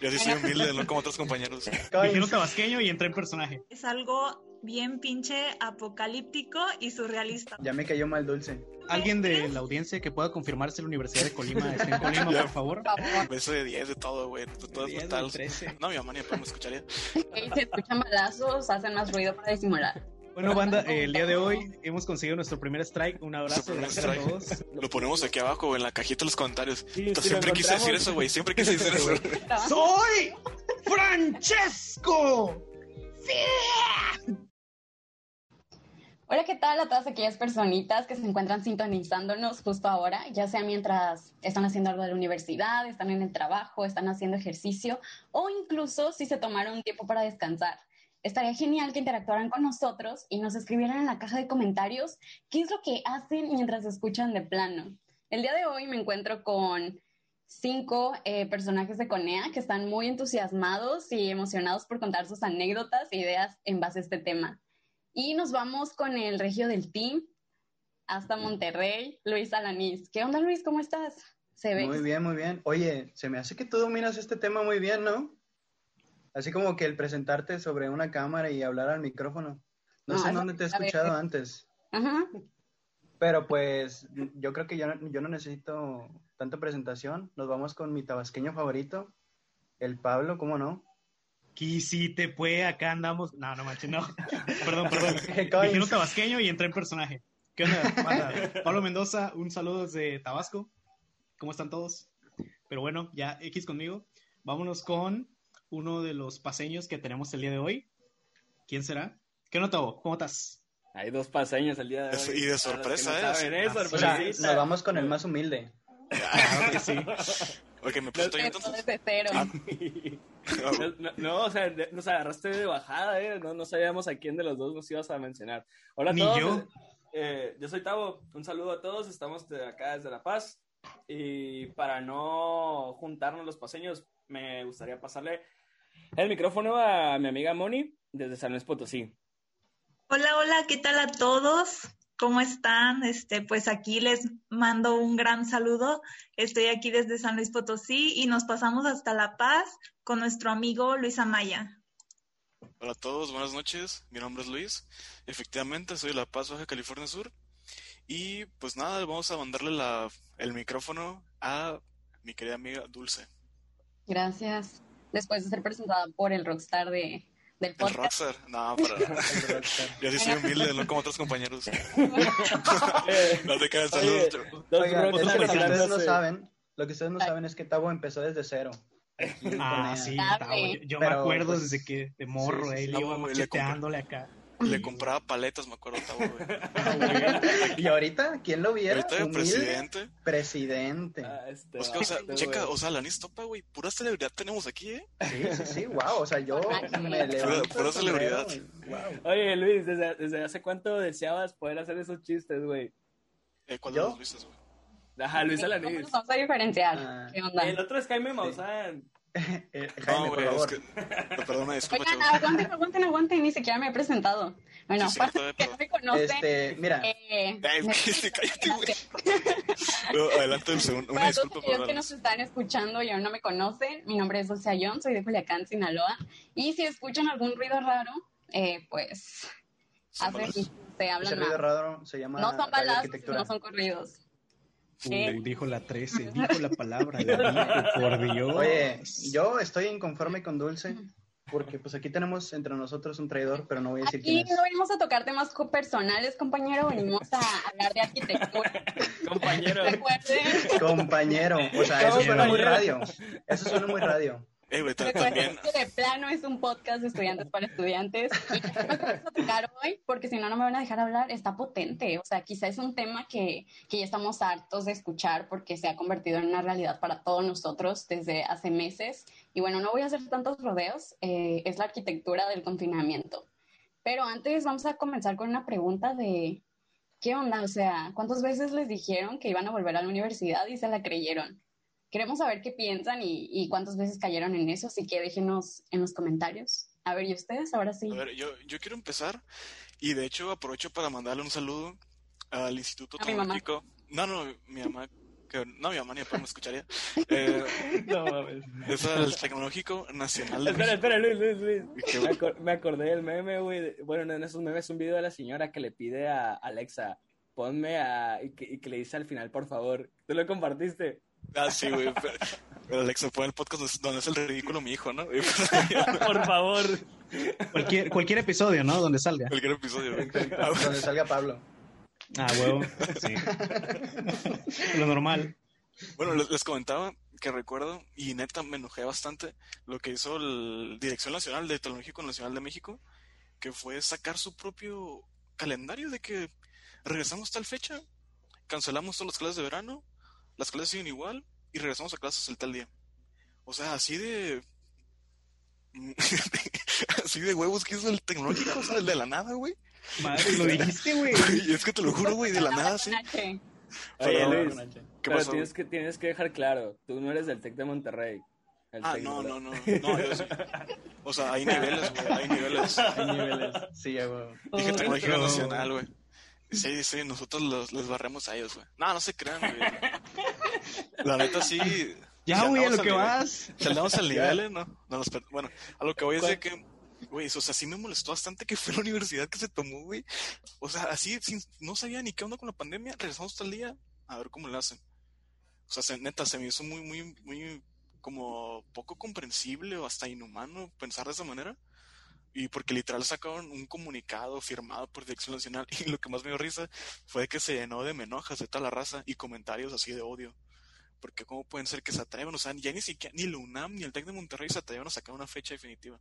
Yo sí soy humilde, no como otros compañeros. Dijeron tabasqueño y entré en personaje. Es algo bien pinche apocalíptico y surrealista. Ya me cayó mal dulce. ¿Alguien de la audiencia que pueda confirmar si la Universidad de Colima está en Colima, por favor? Beso de 10 de todo, güey. De todo es 10, brutal. 13. No, mi mamá ni me escucharía. Se escuchan balazos, hacen más ruido para disimular. Bueno, banda, eh, el día de hoy hemos conseguido nuestro primer strike. Un abrazo, gracias a todos. Lo ponemos aquí abajo, en la cajita de los comentarios. Sí, Entonces, sí, lo siempre quise decir eso, güey. Siempre quise decir eso. ¡Soy Francesco! Hola, ¿qué tal a todas aquellas personitas que se encuentran sintonizándonos justo ahora, ya sea mientras están haciendo algo de la universidad, están en el trabajo, están haciendo ejercicio o incluso si se tomaron un tiempo para descansar? Estaría genial que interactuaran con nosotros y nos escribieran en la caja de comentarios qué es lo que hacen mientras escuchan de plano. El día de hoy me encuentro con cinco eh, personajes de Conea que están muy entusiasmados y emocionados por contar sus anécdotas e ideas en base a este tema. Y nos vamos con el regio del team hasta Monterrey, Luis Alanís. ¿Qué onda, Luis? ¿Cómo estás? Se ve. Muy bien, muy bien. Oye, se me hace que tú dominas este tema muy bien, ¿no? Así como que el presentarte sobre una cámara y hablar al micrófono. No, No, sé dónde te he escuchado antes, Ajá. pero pues yo creo que yo no, yo no necesito tanta presentación. Nos vamos con mi tabasqueño favorito, el Pablo, ¿cómo no? Aquí sí te fue, acá andamos. No, no manches, no. Perdón, perdón. Dijeron tabasqueño y entré en personaje. ¿Qué onda? Pablo Mendoza, un saludo desde Tabasco. ¿Cómo están todos? Pero bueno, ya X conmigo. Vámonos con uno de los paseños que tenemos el día de hoy. ¿Quién será? ¿Qué onda, Tavo? ¿Cómo estás? Hay dos paseños el día de hoy. y de sorpresa, no ¿eh? saben, ¿eh? O sea, nos vamos con el más humilde. Claro que sí. Ok, me Empezó entonces. Ah. No, no, no, o sea, nos agarraste de bajada, ¿eh? No, no sabíamos a quién de los dos nos ibas a mencionar. Hola a Ni todos. yo. eh, yo soy Tavo. Un saludo a todos. Estamos de acá desde La Paz. Y para no juntarnos los paseños, me gustaría pasarle el micrófono a mi amiga Moni desde San Luis Potosí. Hola, hola, ¿qué tal a todos? ¿Cómo están? Este, pues aquí les mando un gran saludo. Estoy aquí desde San Luis Potosí y nos pasamos hasta La Paz con nuestro amigo Luis Amaya. Hola a todos, buenas noches. Mi nombre es Luis. Efectivamente, soy de La Paz, Baja California Sur. Y pues nada, vamos a mandarle la, el micrófono a mi querida amiga Dulce. Gracias. Después de ser presentada por el rockstar de, del El podcast. Rockstar. No, para. Yo sí soy humilde, no como otros compañeros. No te caes, Oye, saludos. dos Oigan, lo que ustedes no saben, lo que ustedes no saben es que Tavo empezó desde cero. Ah, sí. Tavo, yo, yo me Pero, acuerdo pues, desde que de morro, sí, sí, eh, sí. le iba macheteándole acá. Le compraba paletas, me acuerdo, güey. Y ahorita, ¿quién lo viera? Ahorita de presidente. Presidente. Ah, este, Pues que, o sea, este, checa, güey. o sea, la topa, güey. Pura celebridad tenemos aquí, ¿eh? Sí, sí, sí, wow. O sea, yo me levanto. pura sombrero celebridad. wow. Oye, Luis, ¿desde, desde hace cuánto deseabas poder hacer esos chistes, güey? Eh, ¿Cuál ¿Yo? de los Luises, güey? Ajá, Luis ¿Cómo Alanis. vamos a diferenciar? Ah. ¿Qué onda? El otro es Jaime Maussan. Eh, No, Jaime, por güey, es favor. que. no, Perdona, disculpa, Oigan, aguanten, aguanten, aguanten, ni siquiera me he presentado. Bueno, Sí, para cierto, los que eh, no me conocen, Este, mira, eh, Ay, me- sí, cállate, güey. No, adelante el segundo. Una Para todos disculpa aquellos por que nos están escuchando y aún no me conocen, mi nombre es Dulce Ayón, soy de Culiacán, Sinaloa. Y si escuchan algún ruido raro, eh, pues hacen, se ese hablan ruido mal. raro se llama No son balazos, no son corridos. Eh. dijo la 13, dijo la palabra, la dijo, por Dios. Oye, yo estoy inconforme con Dulce porque pues aquí tenemos entre nosotros un traidor, pero no voy a decir Aquí quién es. no venimos a tocar temas personales, compañero, venimos a hablar de arquitectura. Compañero. Compañero, o sea, eso ¿Cómo, suena muy radio. Eso suena muy radio. Eh, también. que de plano es un podcast de estudiantes para estudiantes. Y tocar hoy, porque si no, no me van a dejar hablar, está potente. O sea, quizá es un tema que, que ya estamos hartos de escuchar porque se ha convertido en una realidad para todos nosotros desde hace meses. Y bueno, no voy a hacer tantos rodeos, eh, es la arquitectura del confinamiento. Pero antes vamos a comenzar con una pregunta de, ¿qué onda? O sea, ¿cuántas veces les dijeron que iban a volver a la universidad y se la creyeron? Queremos saber qué piensan y, y cuántas veces cayeron en eso, así que déjenos en los comentarios. A ver, ¿y ustedes? Ahora sí. A ver, yo, yo quiero empezar y de hecho aprovecho para mandarle un saludo al Instituto A mi mamá. Tecnológico. No, no, mi mamá que no, mi mamá ni papá me escucharía. Eh, No mames. es el Tecnológico Nacional de Espera, México. espera, Luis, Luis, Luis. ¿Qué, Me, acor- me acordé del meme, güey. Bueno, en esos memes un video de la señora que le pide a Alexa, ponme a... Y que, y que le dice al final, por favor. ¿Tú lo compartiste? Ah, sí, güey. Pero, pero Alexa, fue el podcast donde- es el ridículo mi hijo, ¿no? por favor. Cualquier, cualquier episodio, ¿no? Donde salga. Cualquier episodio. Ah. Donde salga Pablo. Ah, huevo. Sí. Lo normal. Bueno, les, les comentaba que recuerdo, y neta me enojé bastante, lo que hizo la Dirección Nacional de Tecnológico Nacional de México, que fue sacar su propio calendario de que regresamos tal fecha, cancelamos todas las clases de verano, las clases siguen igual, y regresamos a clases el tal día. O sea, así de... así de huevos que hizo el tecnológico, o sea, de la nada, güey. Madre, lo dijiste, güey. Es que te lo juro, güey, de la nada, sí. Oye, Pero- Luis, ¿Qué pero pasó? tienes que, tienes que dejar claro, tú no eres del TEC de Monterrey. El Ah, no, no, no, no, yo sí. O sea, hay niveles, güey, hay niveles. Hay niveles. Sí, ya, güey. Dije tecnología pero- nacional, güey. Sí, sí, nosotros los, les barremos a ellos, güey. No, no se crean, güey. La neta sí. Ya, si güey, a lo que nivel- vas. Si andamos al nivel, ¿eh? no. no nos bueno, a lo que voy es de que, güey, o sea, sí me molestó bastante que fue la universidad que se tomó, güey. O sea, así, sin- no sabía ni qué onda con la pandemia. Regresamos hasta el día a ver cómo le hacen. O sea, se- neta, se me hizo muy, muy, muy, como poco comprensible o hasta inhumano pensar de esa manera. Y porque literal sacaron un comunicado firmado por Dirección Nacional y lo que más me dio risa fue que se llenó de menojas de toda la raza y comentarios así de odio. Porque cómo pueden ser que se atrevan, o sea, ya ni siquiera, ni la UNAM ni el TEC de Monterrey se atrevan a sacar una fecha definitiva.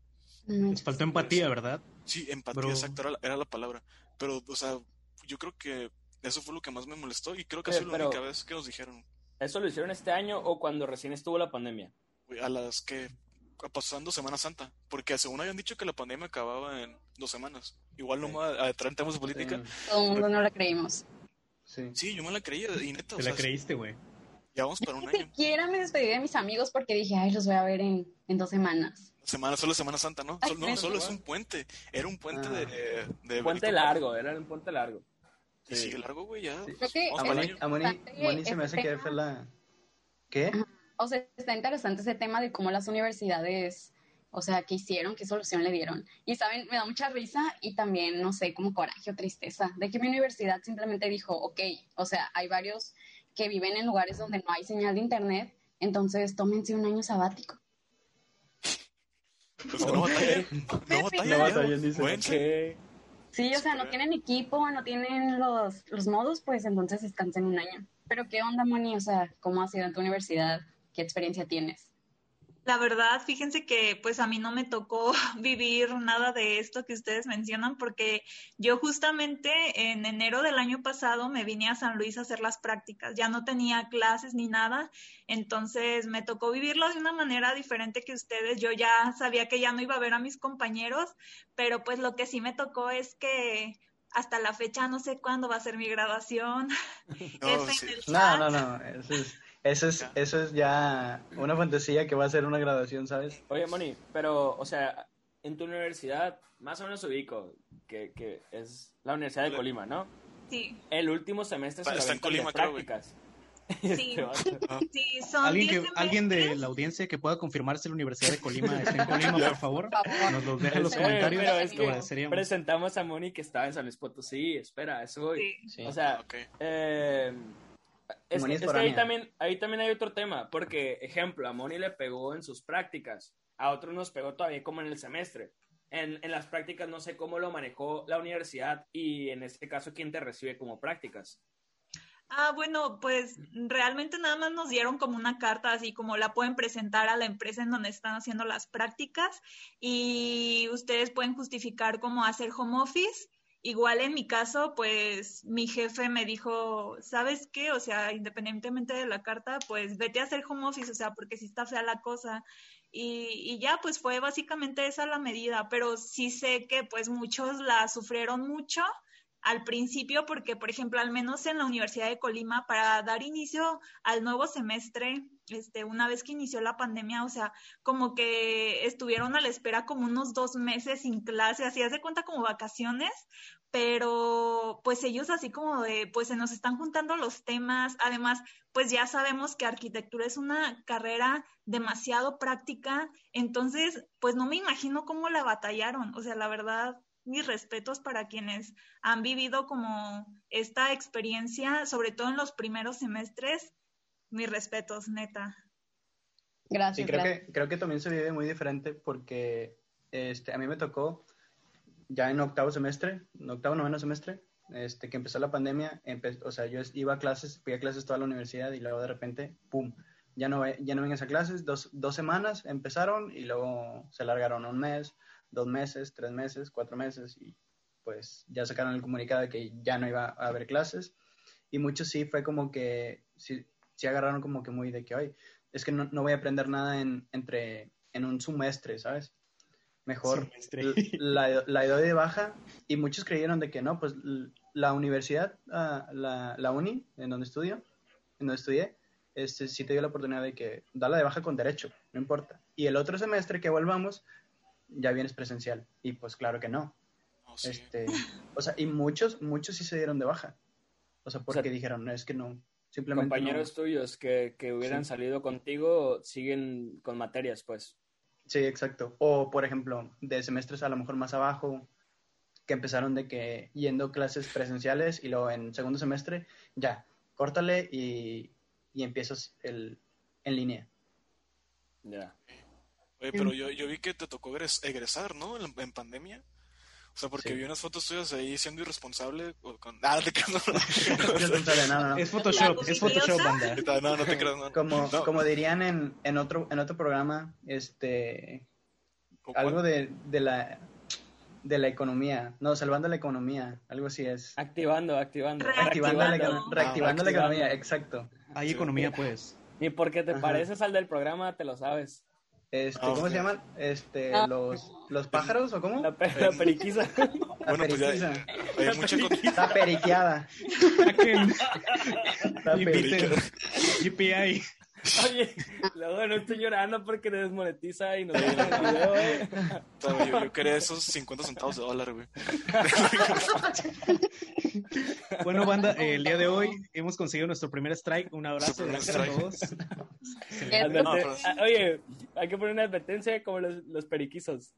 No, Les faltó empatía, ¿verdad? Sí, empatía, Bro. exacto, era la, era la palabra. Pero, o sea, yo creo que eso fue lo que más me molestó y creo que Oye, ha sido la pero- única vez que nos dijeron, ¿Eso lo hicieron este año o cuando recién estuvo la pandemia? a las que pasando Semana Santa, porque según habían dicho que la pandemia acababa en dos semanas. Igual no Sí. a adentrar en temas de política. Todo el mundo no lo creímos. Sí. Sí, yo me la creía y neta, o Te sea, la creíste, güey. ya vamos para un Ni año. siquiera me despedí de mis amigos porque dije, ay, los voy a ver en, en dos semanas. Semana, solo Semana Santa, ¿no? Ay, Solo- no, solo es un puente. Era un puente Ah. de, de Benito puente largo, era un puente largo. Y sigue largo, güey, ya. Sí. Creo que A Moni, año. a Moni, Bastante Moni se me hace que fue la... ¿Qué? O sea, está interesante ese tema de cómo las universidades, o sea, qué hicieron, qué solución le dieron. Y saben, me da mucha risa y también, no sé, como coraje o tristeza, de que mi universidad simplemente dijo, ok, o sea, hay varios que viven en lugares donde no hay señal de internet, entonces tómense un año sabático. Pues no batallen. No. Sí, o sea, no tienen equipo, no tienen los, los modos, pues entonces descansen un año. Pero ¿qué onda, Moni? O sea, ¿cómo ha sido en tu universidad? ¿Qué experiencia tienes? La verdad, fíjense que pues a mí no me tocó vivir nada de esto que ustedes mencionan porque yo justamente en enero del año pasado me vine a San Luis a hacer las prácticas, ya no tenía clases ni nada, entonces me tocó vivirlo de una manera diferente que ustedes, yo ya sabía que ya no iba a ver a mis compañeros, pero pues lo que sí me tocó es que hasta la fecha no sé cuándo va a ser mi graduación. No, sí. No, no, no. Eso es, eso es, eso es ya una fantasía que va a ser una graduación, ¿sabes? Oye, Moni, pero, o sea, en tu universidad, más o menos ubico que, que es la Universidad de Colima, ¿no? Sí, El último semestre se Está- lo en Colima, prácticas. Sí. Este vato. Sí, son ¿Alguien, 10 que, alguien de la audiencia que pueda confirmar si la Universidad de Colima está en Colima, por favor? Nos los deja en los comentarios. pero es Lo que agradeceríamos. presentamos a Moni que estaba en San Luis Potosí. Espera, eso voy. Sí. O sea, eh, es, que ahí también, ahí también hay otro tema, porque, ejemplo, a Moni le pegó en sus prácticas, a otros nos pegó todavía como en el semestre. En, en las prácticas no sé cómo lo manejó la universidad y en este caso quién te recibe como prácticas. Ah, bueno, pues realmente nada más nos dieron como una carta, así como la pueden presentar a la empresa en donde están haciendo las prácticas y ustedes pueden justificar cómo hacer home office. Igual en mi caso, pues mi jefe me dijo, ¿sabes qué? O sea, independientemente de la carta, pues vete a hacer home office, o sea, porque sí está fea la cosa. Y, y ya, pues fue básicamente esa la medida, pero sí sé que pues muchos la sufrieron mucho al principio porque, por ejemplo, al menos en la Universidad de Colima, para dar inicio al nuevo semestre, este, una vez que inició la pandemia, o sea, como que estuvieron a la espera como unos dos meses sin clase, así haz de cuenta como vacaciones, pero pues ellos así como de, pues se nos están juntando los temas, además, pues ya sabemos que arquitectura es una carrera demasiado práctica, entonces, pues no me imagino cómo la batallaron, o sea, la verdad, mis respetos para quienes han vivido como esta experiencia, sobre todo en los primeros semestres, mis respetos, neta. Gracias. Sí, creo, gracias. Que, creo que también se vive muy diferente porque este, a mí me tocó ya en octavo semestre, en octavo, noveno semestre, este, que empezó la pandemia, empe o sea, yo iba a clases, fui a clases toda la universidad y luego de repente, ¡pum! Ya no, ya no vengas a clases, dos, dos semanas empezaron y luego se largaron un mes, dos meses, tres meses, cuatro meses y pues ya sacaron el comunicado de que ya no iba a haber clases y muchos sí fue como que, sí, sí agarraron como que muy de que, hoy es que no, no voy a aprender nada en, entre, en un semestre, ¿sabes? mejor la, la doy de baja y muchos creyeron de que no, pues la universidad, uh, la, la, uni en donde estudio, en donde estudié, este, sí te dio la oportunidad de que dala de baja con derecho, no importa. Y el otro semestre que volvamos, ya vienes presencial. Y pues claro que no. Oh, sí. este, o sea, y muchos, muchos sí se dieron de baja. O sea, porque o sea, dijeron, no, es que no, simplemente compañeros no. tuyos que, que hubieran Sí. salido contigo siguen con materias, pues. Sí, exacto. O, por ejemplo, de semestres a lo mejor más abajo, que empezaron de que yendo clases presenciales y luego en segundo semestre, ya, córtale y, y empiezas el, en línea. Ya. Oye, pero yo, yo vi que te tocó egres- egresar, ¿no? En, en pandemia. O sea, porque Sí. vi unas fotos tuyas ahí siendo irresponsable. o con... Ah, no te creas, no. No, no, no. Es Photoshop, es Photoshop, banda. No, te creas, no. Como, No. como dirían en, en, otro, en otro programa, este, ¿Con algo de, de, la, de la economía. No, salvando la economía, algo así es. Activando, activando. Reactivando la, Reactivando. la economía, exacto. Hay economía, pues. Y porque te Ajá. pareces al del programa, te lo sabes. Este, Ah, ¿Cómo se llaman? Este, Ah. los, los pájaros o cómo? La, pe- la periquiza. La Bueno, pues ya- mucha co- Está periqueada. Periquita. GPI. Oye, luego no estoy llorando porque te desmonetiza y nos el video. Todavía Yo, yo quería esos 50 centavos de dólar, güey. Bueno, banda, eh, el día de hoy hemos conseguido nuestro primer strike. Un abrazo, gracias a todos. Adverte- No, pero- ah, Oye, hay que poner una advertencia como los, los periquizos.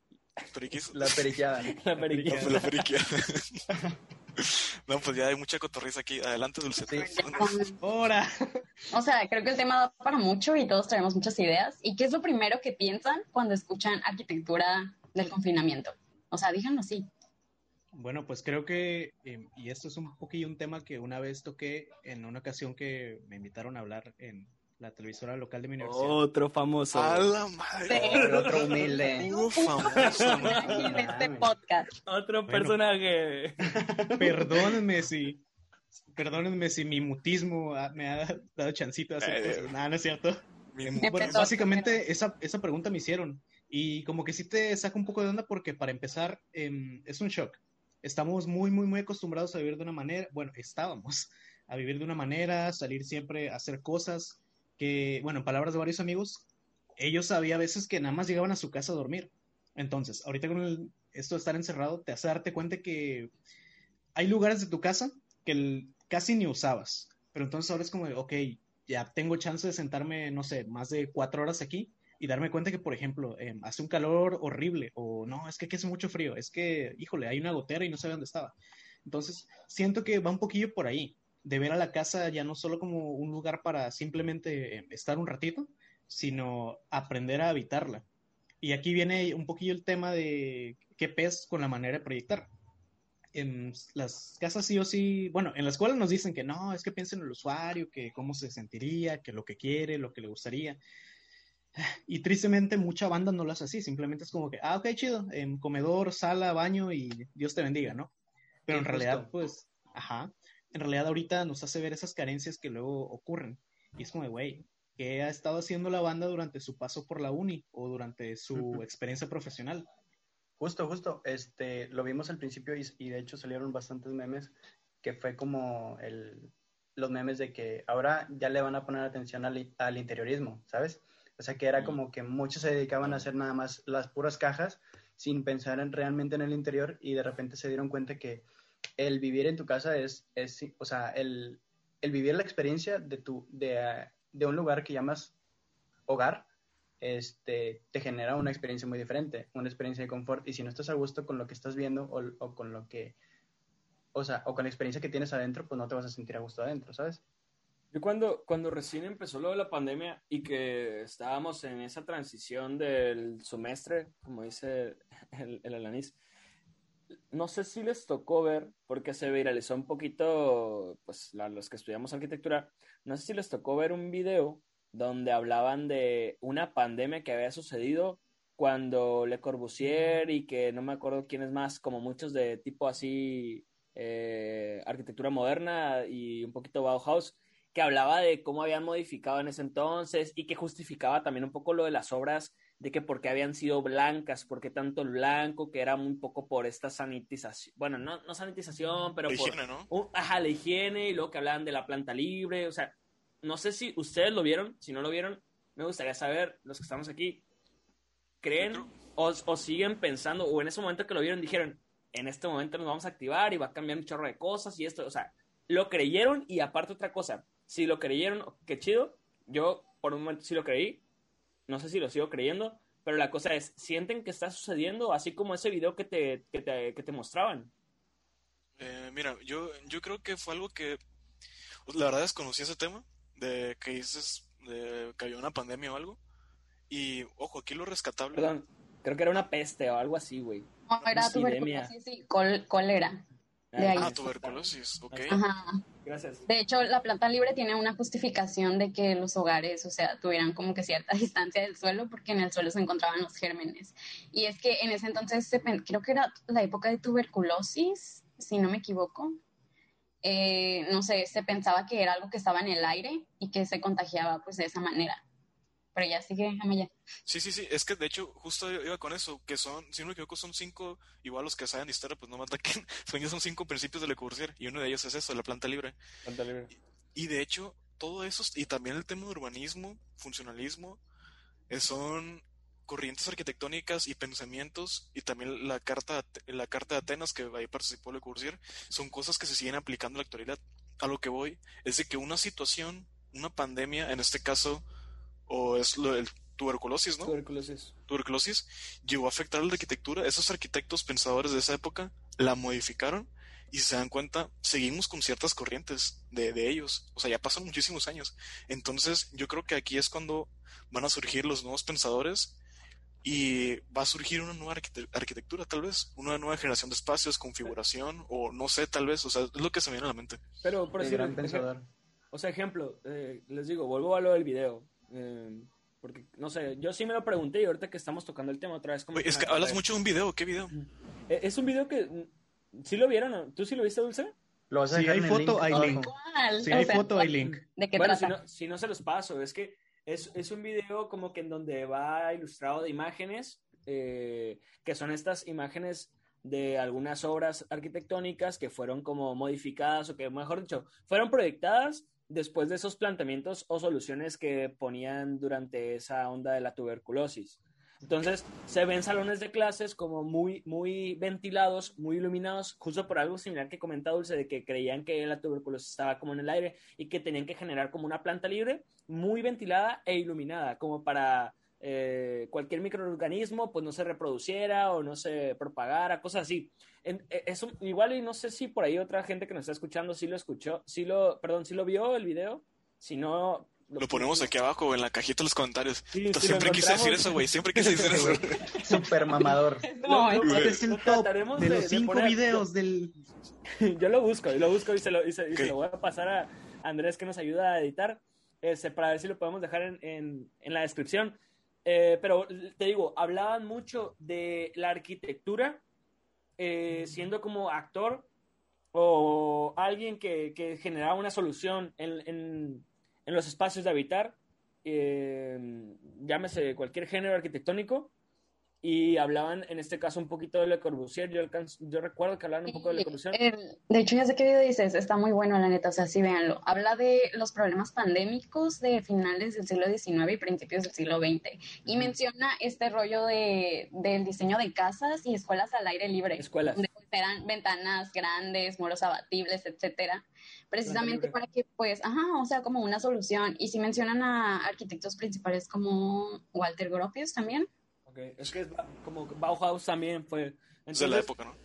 La periqueada. La periquia. No, pues ya hay mucha cotorriza aquí. Adelante, Dulce. Sí. Ahora, O sea, creo que el tema da para mucho y todos traemos muchas ideas. ¿Y qué es lo primero que piensan cuando escuchan arquitectura del confinamiento? O sea, díganlo así. bueno, pues creo que, eh, y esto es un poquillo un tema que una vez toqué en una ocasión que me invitaron a hablar en la televisora local de mi universidad. Otro famoso. A la madre. Otro humilde. Puro famoso, en este podcast. Otro Bueno. personaje. Perdónenme si, perdónenme si mi mutismo ha- me ha dado chancito de hacer Eh, cosas. Nada, no es cierto. Empezó Bueno, básicamente esa, esa pregunta me hicieron y como que sí te saca un poco de onda porque para empezar em, es un shock. Estamos muy, muy, muy acostumbrados a vivir de una manera, bueno, estábamos a vivir de una manera, salir siempre a hacer cosas que, bueno, en palabras de varios amigos, ellos había veces que nada más llegaban a su casa a dormir. Entonces, ahorita con el- esto de estar encerrado, te hace darte cuenta que hay lugares de tu casa que casi ni usabas. Pero entonces ahora es como, ok, ya tengo chance de sentarme, no sé, más de cuatro horas aquí y darme cuenta que, por ejemplo, em, hace un calor horrible o no, es que aquí hace mucho frío, es que, híjole, hay una gotera y no sé dónde estaba. Entonces, siento que va un poquillo por ahí, de ver a la casa ya no solo como un lugar para simplemente em, estar un ratito, sino aprender a habitarla. Y aquí viene un poquillo el tema de qué pez con la manera de proyectar. En las casas sí o sí, bueno, en la escuela nos dicen que no, es que piensen en el usuario, que cómo se sentiría, que lo que quiere, lo que le gustaría. Y tristemente mucha banda no lo hace así, simplemente es como que, ah, ok, chido, en comedor, sala, baño y Dios te bendiga, ¿no? Pero en realidad, pues, ajá, en realidad ahorita nos hace ver esas carencias que luego ocurren. Y es como, güey, ¿qué ha estado haciendo la banda durante su paso por la uni o durante su experiencia profesional? Justo, justo. Este, lo vimos al principio y, y de hecho salieron bastantes memes que fue como el, los memes de que ahora ya le van a poner atención al, al interiorismo, ¿sabes? O sea que era como que muchos se dedicaban a hacer nada más las puras cajas sin pensar en, realmente en el interior y de repente se dieron cuenta que el vivir en tu casa es, es o sea, el, el vivir la experiencia de, tu, de, de un lugar que llamas hogar, este, te genera una experiencia muy diferente, una experiencia de confort. Y si no estás a gusto con lo que estás viendo o, o con lo que, o sea, o con la experiencia que tienes adentro, pues no te vas a sentir a gusto adentro, ¿sabes? Yo cuando, cuando recién empezó la pandemia y que estábamos en esa transición del semestre, como dice el Alanis, no sé si les tocó ver, porque se viralizó un poquito, pues los que estudiamos arquitectura, no sé si les tocó ver un video donde hablaban de una pandemia que había sucedido cuando Le Corbusier y que no me acuerdo quién es más, como muchos de tipo así, eh, arquitectura moderna y un poquito Bauhaus, que hablaba de cómo habían modificado en ese entonces y que justificaba también un poco lo de las obras, de que porque habían sido blancas, porque tanto el blanco, que era un poco por esta sanitización, bueno, no, no sanitización, pero La por... higiene, ¿no? ajá, la higiene y luego que hablaban de la planta libre, o sea, no sé si ustedes lo vieron, si no lo vieron, me gustaría saber, los que estamos aquí, ¿creen o, o siguen pensando, o en ese momento que lo vieron dijeron, en este momento nos vamos a activar y va a cambiar un chorro de cosas y esto, o sea, lo creyeron y aparte otra cosa, si lo creyeron, qué chido, yo por un momento sí lo creí, no sé si lo sigo creyendo, pero la cosa es, ¿sienten que está sucediendo así como ese video que te, que te, que te mostraban? Eh, mira, yo, yo creo que fue algo que, pues, la verdad desconocí ese tema, de que dices, de que había una pandemia o algo. Y, ojo, aquí lo rescatable. Perdón, creo que era una peste o algo así, güey. No, era tuberculosis y col- cólera. De ahí. Ah, tuberculosis, ok. Ajá. Gracias. De hecho, la planta libre tiene una justificación de que los hogares, o sea, tuvieran como que cierta distancia del suelo porque en el suelo se encontraban los gérmenes. Y es que en ese entonces, creo que era la época de tuberculosis, si no me equivoco. Eh, no sé, se pensaba que era algo que estaba en el aire y que se contagiaba pues de esa manera. Pero ya sigue, Amaya. Sí, sí, sí, es que de hecho, justo iba con eso, que son, si no me equivoco, son cinco, igual los que saben de historia, pues no me ataquen, son, son cinco principios de Le Corbusier, y uno de ellos es eso, la planta libre. Planta libre. Y de hecho, todo eso, y también el tema de urbanismo, funcionalismo, eh, son corrientes arquitectónicas y pensamientos, y también la carta, la carta de Atenas, que ahí participó Le Corbusier, son cosas que se siguen aplicando en la actualidad. A lo que voy es de que una situación, una pandemia, en este caso, o es lo tuberculosis, ¿no? Tuberculosis. tuberculosis llegó a afectar a la arquitectura. Esos arquitectos pensadores de esa época la modificaron y si se dan cuenta, seguimos con ciertas corrientes de, de ellos. O sea, ya pasan muchísimos años. Entonces, yo creo que aquí es cuando van a surgir los nuevos pensadores y va a surgir una nueva arquite- arquitectura, tal vez, una nueva generación de espacios, configuración, o no sé, tal vez, o sea, es lo que se me viene a la mente. Pero, por decir, gran eje- pensador. o sea, ejemplo, eh, les digo, vuelvo a lo del video. Eh, porque, no sé, yo sí me lo pregunté y ahorita que estamos tocando el tema otra vez. Como Oye, es que hablas mucho de un video, ¿qué video? Eh, Es un video que. mm, ¿Sí lo vieron? ¿Tú sí lo viste, Dulce? Lo vas a Si hay foto, link hay link. ¿Cuál? Si O hay sea, foto, hay link. ¿De qué Bueno, si trata? no, si no se los paso, es que es, es un video como que en donde va ilustrado de imágenes, eh, que son estas imágenes de algunas obras arquitectónicas que fueron como modificadas o que, mejor dicho, fueron proyectadas después de esos planteamientos o soluciones que ponían durante esa onda de la tuberculosis. Entonces, se ven salones de clases como muy, muy ventilados, muy iluminados, justo por algo similar que comenta Dulce, de que creían que la tuberculosis estaba como en el aire y que tenían que generar como una planta libre, muy ventilada e iluminada, como para eh, cualquier microorganismo pues no se reproduciera o no se propagara, cosas así. En- eh, es un- igual y no sé si por ahí otra gente que nos está escuchando sí lo escuchó, sí lo, perdón, sí lo vio el video, si no... Lo ponemos aquí abajo en la cajita de los comentarios. Sí, sí, lo siempre quise decir eso, güey. Siempre quise decir eso. Super mamador. No, Lo- lo- Este es el lo top de los de cinco poner. videos del... Yo lo busco, yo lo busco y se lo, y se, y se lo voy a pasar a Andrés que nos ayuda a editar, este, para ver si lo podemos dejar en, en- en la descripción. Eh, pero te digo, hablaban mucho de la arquitectura, eh, siendo como actor o alguien que, que generaba una solución en, en- en los espacios de habitar, eh, llámese cualquier género arquitectónico, y hablaban en este caso un poquito de Le Corbusier. Yo, alcanzo- yo recuerdo que hablaban un poco de Le Corbusier. De hecho, ya sé qué video dices, está muy bueno, la neta, o sea, sí, véanlo. Habla de los problemas pandémicos de finales del siglo XIX y principios del siglo XX. Y menciona este rollo de, del diseño de casas y escuelas al aire libre. Escuelas. Donde, pues, eran ventanas grandes, muros abatibles, etcétera, precisamente para que, pues, ajá, o sea, como una solución. Y si mencionan a arquitectos principales como Walter Gropius también. Es que es como Bauhaus también fue. Es de la época, ¿no?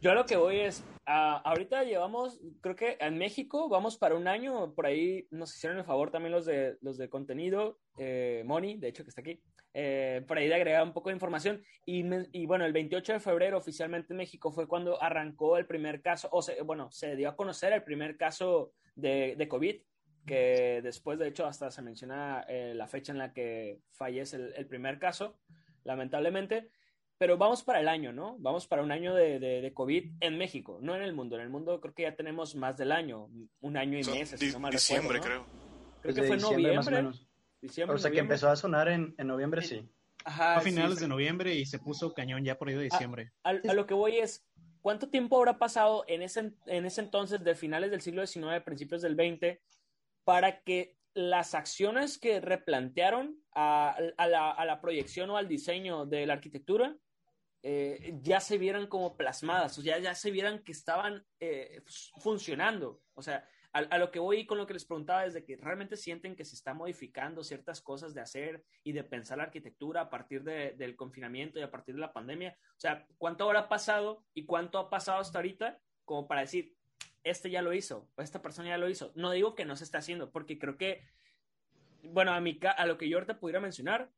Yo a lo que voy es, ah, ahorita llevamos, creo que en México vamos para un año, por ahí nos hicieron el favor también los de, los de contenido, eh, Moni, de hecho que está aquí, eh, por ahí de agregar un poco de información. Y, me- y bueno, el 28 de febrero oficialmente en México fue cuando arrancó el primer caso, o se, bueno, se dio a conocer el primer caso de, de COVID, que después de hecho hasta se menciona eh, la fecha en la que fallece el, el primer caso, lamentablemente. Pero vamos para el año, ¿no? Vamos para un año de, de, de COVID en México, no en el mundo. En el mundo creo que ya tenemos más del año, un año y meses, si di- no mal diciembre, recuerdo, ¿no? creo. Creo Desde que fue diciembre, más o noviembre. menos. Diciembre, O sea, que noviembre. empezó a sonar en, en noviembre, sí. Ajá, a sí, finales sí. de noviembre y se puso cañón ya por ahí de diciembre. A, a lo que voy es, ¿cuánto tiempo habrá pasado en ese, en ese entonces, de finales del siglo XIX, principios del XX, para que las acciones que replantearon a, la, proyección o al diseño de la arquitectura eh, ya se vieran como plasmadas, o ya, se vieran que estaban eh, funcionando? O sea, a, lo que voy con lo que les preguntaba es de que realmente sienten que se está modificando ciertas cosas de hacer y de pensar la arquitectura a partir de, del confinamiento y a partir de la pandemia. O sea, ¿cuánto habrá pasado y cuánto ha pasado hasta ahorita como para decir, este ya lo hizo o esta persona ya lo hizo? No digo que no se está haciendo, porque creo que, bueno, a, mi, a lo que yo ahorita pudiera mencionar,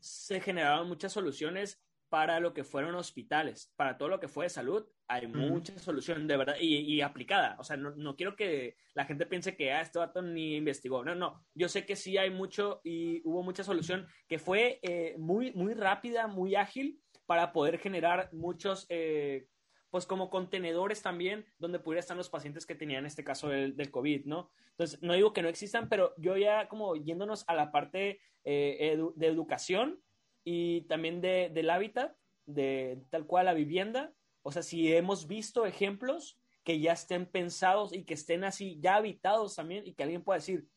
se generaron muchas soluciones para lo que fueron hospitales, para todo lo que fue de salud, hay mucha solución de verdad y, y aplicada. O sea, no, no quiero que la gente piense que ah, este vato ni investigó. No, no. Yo sé que sí hay mucho y hubo mucha solución que fue eh, muy, muy rápida, muy ágil para poder generar muchos, eh, pues como contenedores también donde pudieran estar los pacientes que tenían este caso del, del COVID, ¿no? Entonces, no digo que no existan, pero yo ya como yéndonos a la parte eh, de educación y también de, del hábitat, de tal cual la vivienda. O sea, si hemos visto ejemplos que ya estén pensados y que estén así ya habitados también y que alguien pueda decir,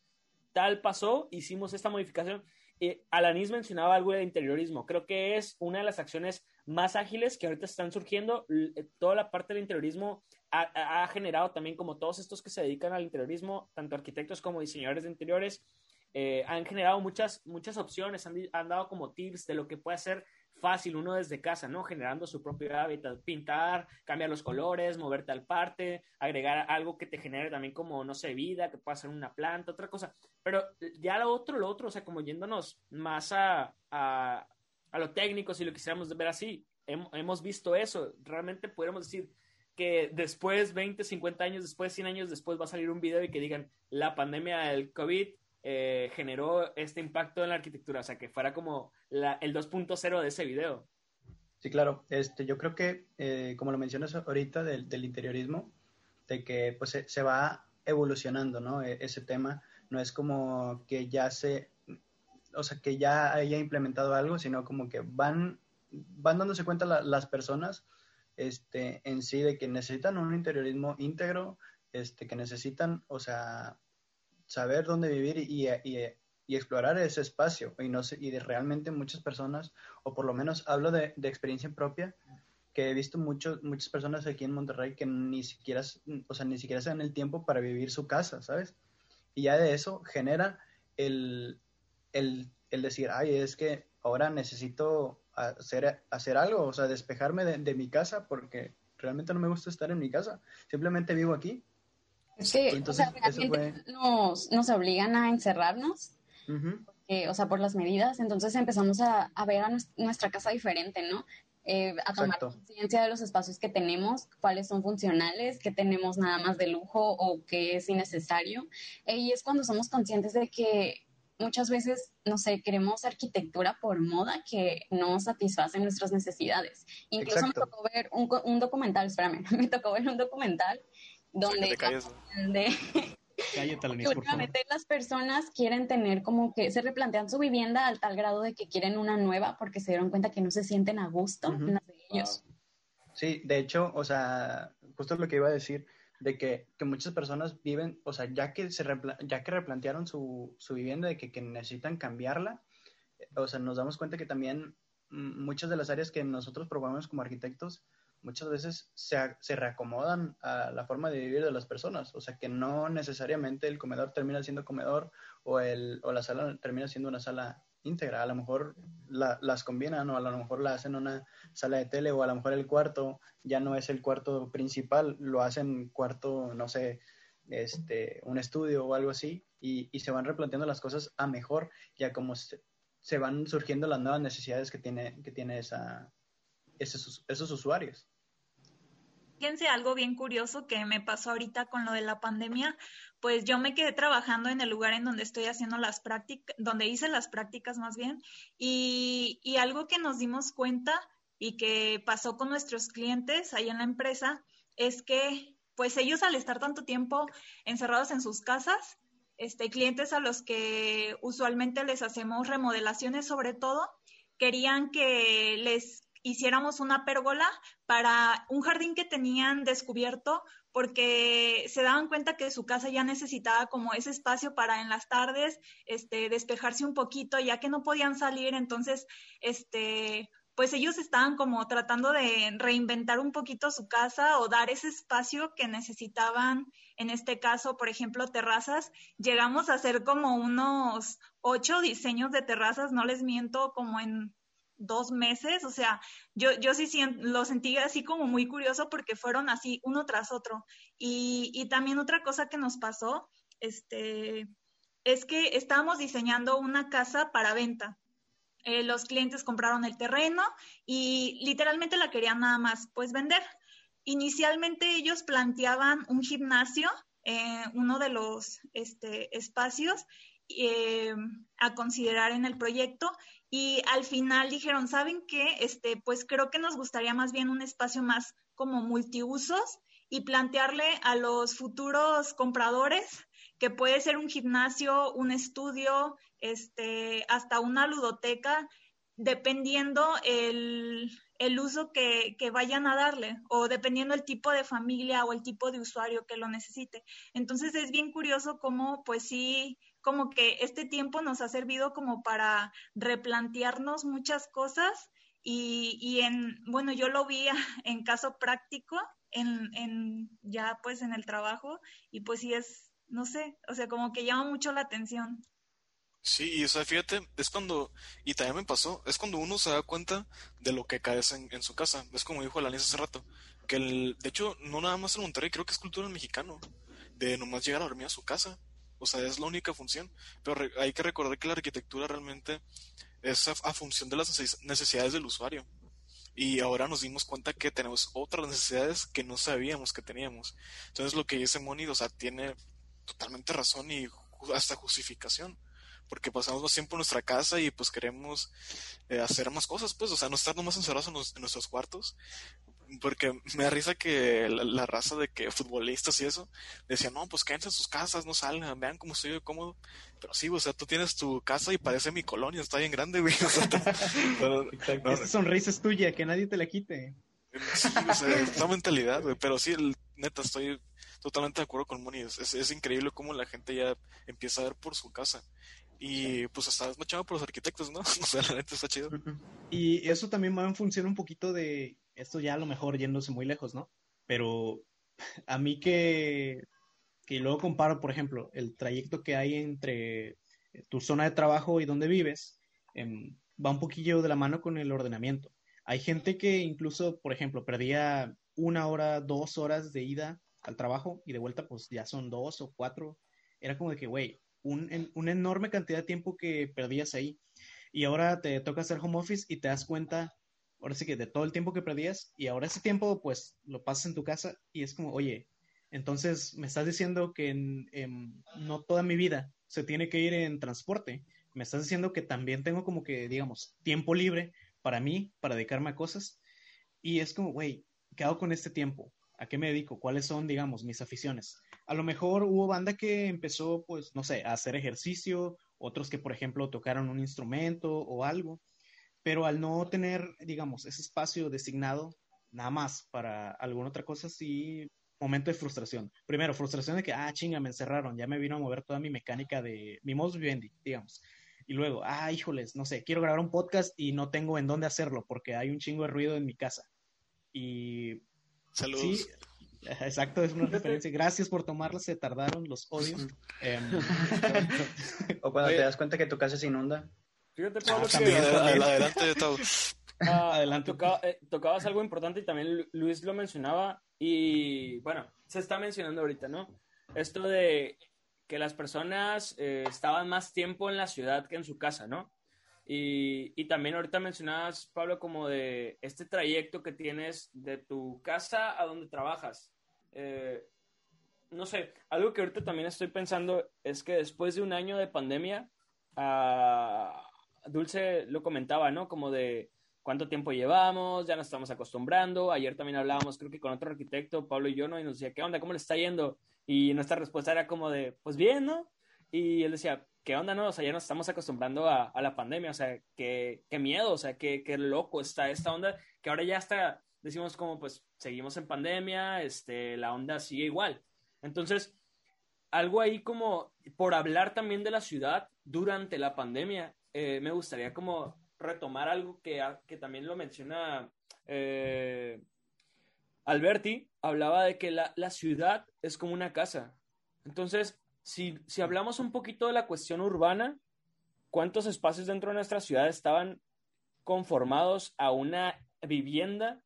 tal pasó, hicimos esta modificación. Eh, Alanis mencionaba algo de interiorismo. Creo que es una de las acciones más ágiles que ahorita están surgiendo. L toda la parte del interiorismo ha, ha, generado también como todos estos que se dedican al interiorismo, tanto arquitectos como diseñadores de interiores, eh, han generado muchas, muchas opciones, han, han, dado como tips de lo que puede ser fácil uno desde casa, ¿no? Generando su propio hábitat, pintar, cambiar los colores, moverte al parte, agregar algo que te genere también como, no sé, vida, que pueda ser una planta, otra cosa. Pero ya lo otro, lo otro, o sea, como yéndonos más a, a, a lo técnico, si lo quisiéramos ver así, hem, hemos visto eso, realmente podríamos decir que después, 20, 50 años después, 100 años después, va a salir un video y que digan, la pandemia del COVID eh, generó este impacto en la arquitectura, o sea, que fuera como el 2.0 de ese video. Sí, claro. Este, yo creo que, eh, como lo mencionas ahorita del, del, interiorismo, de que pues, se, se va evolucionando, ¿no? E ese tema no es como que ya se, o sea, que ya haya implementado algo, sino como que van, van dándose cuenta la, las personas este, en sí de que necesitan un interiorismo íntegro, este, que necesitan, o sea, saber dónde vivir y, y, y, explorar ese espacio. Y, no sé, y de realmente muchas personas, o por lo menos hablo de, de experiencia propia, que he visto mucho, muchas personas aquí en Monterrey que ni siquiera, o sea, ni siquiera se dan el tiempo para vivir su casa, ¿sabes? Y ya de eso genera el, el, el decir, ay, es que ahora necesito hacer, hacer algo, o sea, despejarme de, de mi casa porque realmente no me gusta estar en mi casa. Simplemente vivo aquí que, Entonces, o sea, realmente fue... nos, nos obligan a encerrarnos, uh -huh. porque, o sea, por las medidas, entonces empezamos a, a ver a nuestra casa diferente, ¿no? Eh, a tomar conciencia de los espacios que tenemos, cuáles son funcionales, qué tenemos nada más de lujo o qué es innecesario. Eh, y es cuando somos conscientes de que muchas veces, no sé, queremos arquitectura por moda que no satisface nuestras necesidades. Incluso Exacto. me tocó ver un, un documental, espérame, me tocó ver un documental donde. Cállate, Alanis, las personas quieren tener como que se replantean su vivienda al tal grado de que quieren una nueva porque se dieron cuenta que no se sienten a gusto uh -huh. en las de ellos. Wow. Sí, de hecho, o sea, justo lo que iba a decir, de que, que muchas personas viven, o sea, ya que, se ya que replantearon su, su vivienda, de que, que necesitan cambiarla, o sea, nos damos cuenta que también muchas de las áreas que nosotros probamos como arquitectos, muchas veces se, se, reacomodan a la forma de vivir de las personas. O sea, que no necesariamente el comedor termina siendo comedor o, el, o la sala termina siendo una sala íntegra. A lo mejor las combinan o a lo mejor la hacen una sala de tele o a lo mejor el cuarto ya no es el cuarto principal, lo hacen cuarto, no sé, este, un estudio o algo así y, y se van replanteando las cosas a mejor ya como se, se van surgiendo las nuevas necesidades que tiene, que tiene esa, esos, esos usuarios. Fíjense algo bien curioso que me pasó ahorita con lo de la pandemia, pues yo me quedé trabajando en el lugar en donde estoy haciendo las prácticas, donde hice las prácticas más bien, y, y algo que nos dimos cuenta y que pasó con nuestros clientes ahí en la empresa es que pues ellos al estar tanto tiempo encerrados en sus casas, este, clientes a los que usualmente les hacemos remodelaciones sobre todo, querían que les hiciéramos una pérgola para un jardín que tenían descubierto porque se daban cuenta que su casa ya necesitaba como ese espacio para en las tardes este despejarse un poquito ya que no podían salir entonces este pues ellos estaban como tratando de reinventar un poquito su casa o dar ese espacio que necesitaban, en este caso, por ejemplo, terrazas. Llegamos a hacer como unos ocho diseños de terrazas, no les miento, como en dos meses, o sea, yo, yo sí lo sentí así como muy curioso porque fueron así uno tras otro. Y, y también otra cosa que nos pasó, este, es que estábamos diseñando una casa para venta. Eh, los clientes compraron el terreno y literalmente la querían nada más pues vender. Inicialmente ellos planteaban un gimnasio, eh, uno de los este, espacios eh, a considerar en el proyecto y al final dijeron, ¿saben qué? Este, pues creo que nos gustaría más bien un espacio más como multiusos y plantearle a los futuros compradores que puede ser un gimnasio, un estudio, este, hasta una ludoteca, dependiendo el, el uso que, que, vayan a darle o dependiendo el tipo de familia o el tipo de usuario que lo necesite. Entonces es bien curioso cómo, pues sí, como que este tiempo nos ha servido como para replantearnos muchas cosas y, y en, bueno, yo lo vi en caso práctico, en, en ya pues en el trabajo y pues sí es, no sé, o sea, como que llama mucho la atención. Sí, y o sea, fíjate, es cuando, y también me pasó, es cuando uno se da cuenta de lo que caes en, en su casa. Es como dijo Alanis hace rato, que el, de hecho, no nada más en Monterrey, creo que es cultura mexicano, de nomás llegar a dormir a su casa. O sea, es la única función. Pero hay que recordar que la arquitectura realmente es a, función de las necesidades del usuario. Y ahora nos dimos cuenta que tenemos otras necesidades que no sabíamos que teníamos. Entonces lo que dice Moni, o sea, tiene totalmente razón y hasta justificación porque pasamos más tiempo en nuestra casa y pues queremos eh, hacer más cosas, pues, o sea, no estar nomás encerrados en, en nuestros cuartos, porque me da risa que la, raza de que futbolistas y eso decían, no, pues quédense en sus casas, no salgan, vean cómo estoy yo cómodo. Pero sí, o sea, tú tienes tu casa y parece mi colonia, está bien grande, güey. O sea, pero, no, Esa sonrisa es tuya, que nadie te la quite. Sí, o sea, esta mentalidad, güey. Pero sí, el, neta, estoy totalmente de acuerdo con Moni. Es, es, increíble cómo la gente ya empieza a ver por su casa. Y pues hasta es machado por los arquitectos, ¿no? O sea, la neta está chido. Y eso también va en función un poquito de, esto ya a lo mejor yéndose muy lejos, ¿no? Pero a mí que, que luego comparo, por ejemplo, el trayecto que hay entre tu zona de trabajo y donde vives, eh, va un poquillo de la mano con el ordenamiento. Hay gente que incluso, por ejemplo, perdía una hora, dos horas de ida al trabajo y de vuelta pues ya son dos o cuatro. Era como de que, güey, un, una enorme cantidad de tiempo que perdías ahí. Y ahora te toca hacer home office y te das cuenta, ahora sí que de todo el tiempo que perdías, y ahora ese tiempo pues lo pasas en tu casa y es como, oye, entonces me estás diciendo que en, no toda mi vida se tiene que ir en transporte. Me estás diciendo que también tengo como que, digamos, tiempo libre para mí, para dedicarme a cosas. Y es como, güey, ¿qué hago con este tiempo? ¿A qué me dedico? ¿Cuáles son, digamos, mis aficiones? A lo mejor hubo banda que empezó, pues, no sé, a hacer ejercicio, otros que, por ejemplo, tocaron un instrumento o algo, pero al no tener, digamos, ese espacio designado nada más para alguna otra cosa, sí, momento de frustración. Primero, frustración de que, ah, chinga, me encerraron, ya me vino a mover toda mi mecánica de mi modus vivendi, digamos. Y luego, ah, híjoles, no sé, quiero grabar un podcast y no tengo en dónde hacerlo porque hay un chingo de ruido en mi casa Y Saludos. sí, exacto, es una referencia. Gracias por tomarla, se tardaron los odios. Em, O cuando Oye. te das cuenta que tu casa se inunda. Fíjate, Pablo, que también, Adel- también. Adelante, Tavo. Ah, Adelante. toca- eh, tocabas algo importante y también Lu- Luis lo mencionaba y bueno, se está mencionando ahorita, ¿no? Esto de que las personas eh, estaban más tiempo en la ciudad que en su casa, ¿no? Y, y también ahorita mencionabas, Pablo, como de este trayecto que tienes de tu casa a donde trabajas. Eh, no sé, algo que ahorita también estoy pensando es que después de un año de pandemia, ah, Dulce lo comentaba, ¿no? Como de cuánto tiempo llevamos, ya nos estamos acostumbrando. Ayer también hablábamos, creo que con otro arquitecto, Pablo y yo, ¿no? Y nos decía, ¿qué onda? ¿Cómo le está yendo? Y nuestra respuesta era como de, pues bien, ¿no? Y él decía, ¿qué onda, no? O sea, ya nos estamos acostumbrando a, a la pandemia, o sea, qué, qué miedo, o sea, qué, qué loco está esta onda, que ahora ya hasta decimos como, pues, seguimos en pandemia, este, la onda sigue igual. Entonces, algo ahí como, por hablar también de la ciudad durante la pandemia, eh, me gustaría como retomar algo que, que también lo menciona eh, Alberti, hablaba de que la, la, ciudad es como una casa. Entonces, si, si hablamos un poquito de la cuestión urbana, ¿cuántos espacios dentro de nuestra ciudad estaban conformados a una vivienda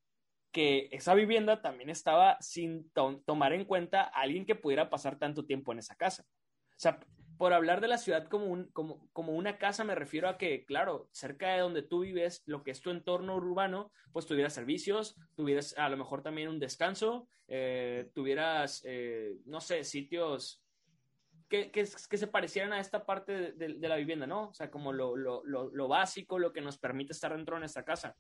que esa vivienda también estaba sin to tomar en cuenta a alguien que pudiera pasar tanto tiempo en esa casa? O sea, por hablar de la ciudad como, un, como, como, una casa, me refiero a que, claro, cerca de donde tú vives, lo que es tu entorno urbano, pues tuvieras servicios, tuvieras a lo mejor también un descanso, eh, tuvieras, eh, no sé, sitios que, que, se parecieran a esta parte de, la vivienda, ¿no? O sea, como lo, lo, lo, básico, lo que nos permite estar dentro de nuestra casa.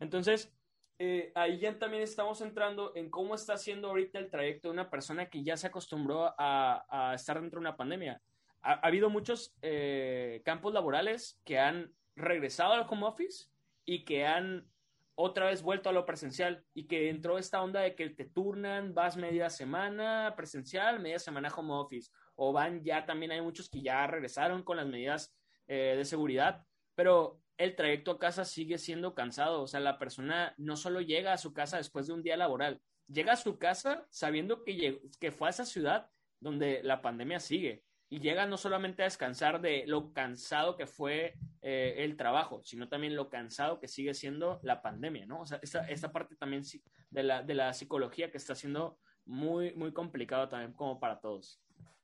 Entonces, eh, ahí ya también estamos entrando en cómo está haciendo ahorita el trayecto de una persona que ya se acostumbró a estar dentro de una pandemia ha, ha habido muchos eh, campos laborales que han regresado al home office y que han otra vez vuelto a lo presencial y que entró esta onda de que te turnan, vas media semana presencial, media semana home office, o van ya también hay muchos que ya regresaron con las medidas eh, de seguridad, pero el trayecto a casa sigue siendo cansado, o sea, la persona no solo llega a su casa después de un día laboral, llega a su casa sabiendo que, que fue a esa ciudad donde la pandemia sigue y llega no solamente a descansar de lo cansado que fue eh, el trabajo, sino también lo cansado que sigue siendo la pandemia, ¿no? O sea, esta, esta parte también de la, de la psicología que está siendo muy, muy complicado también como para todos.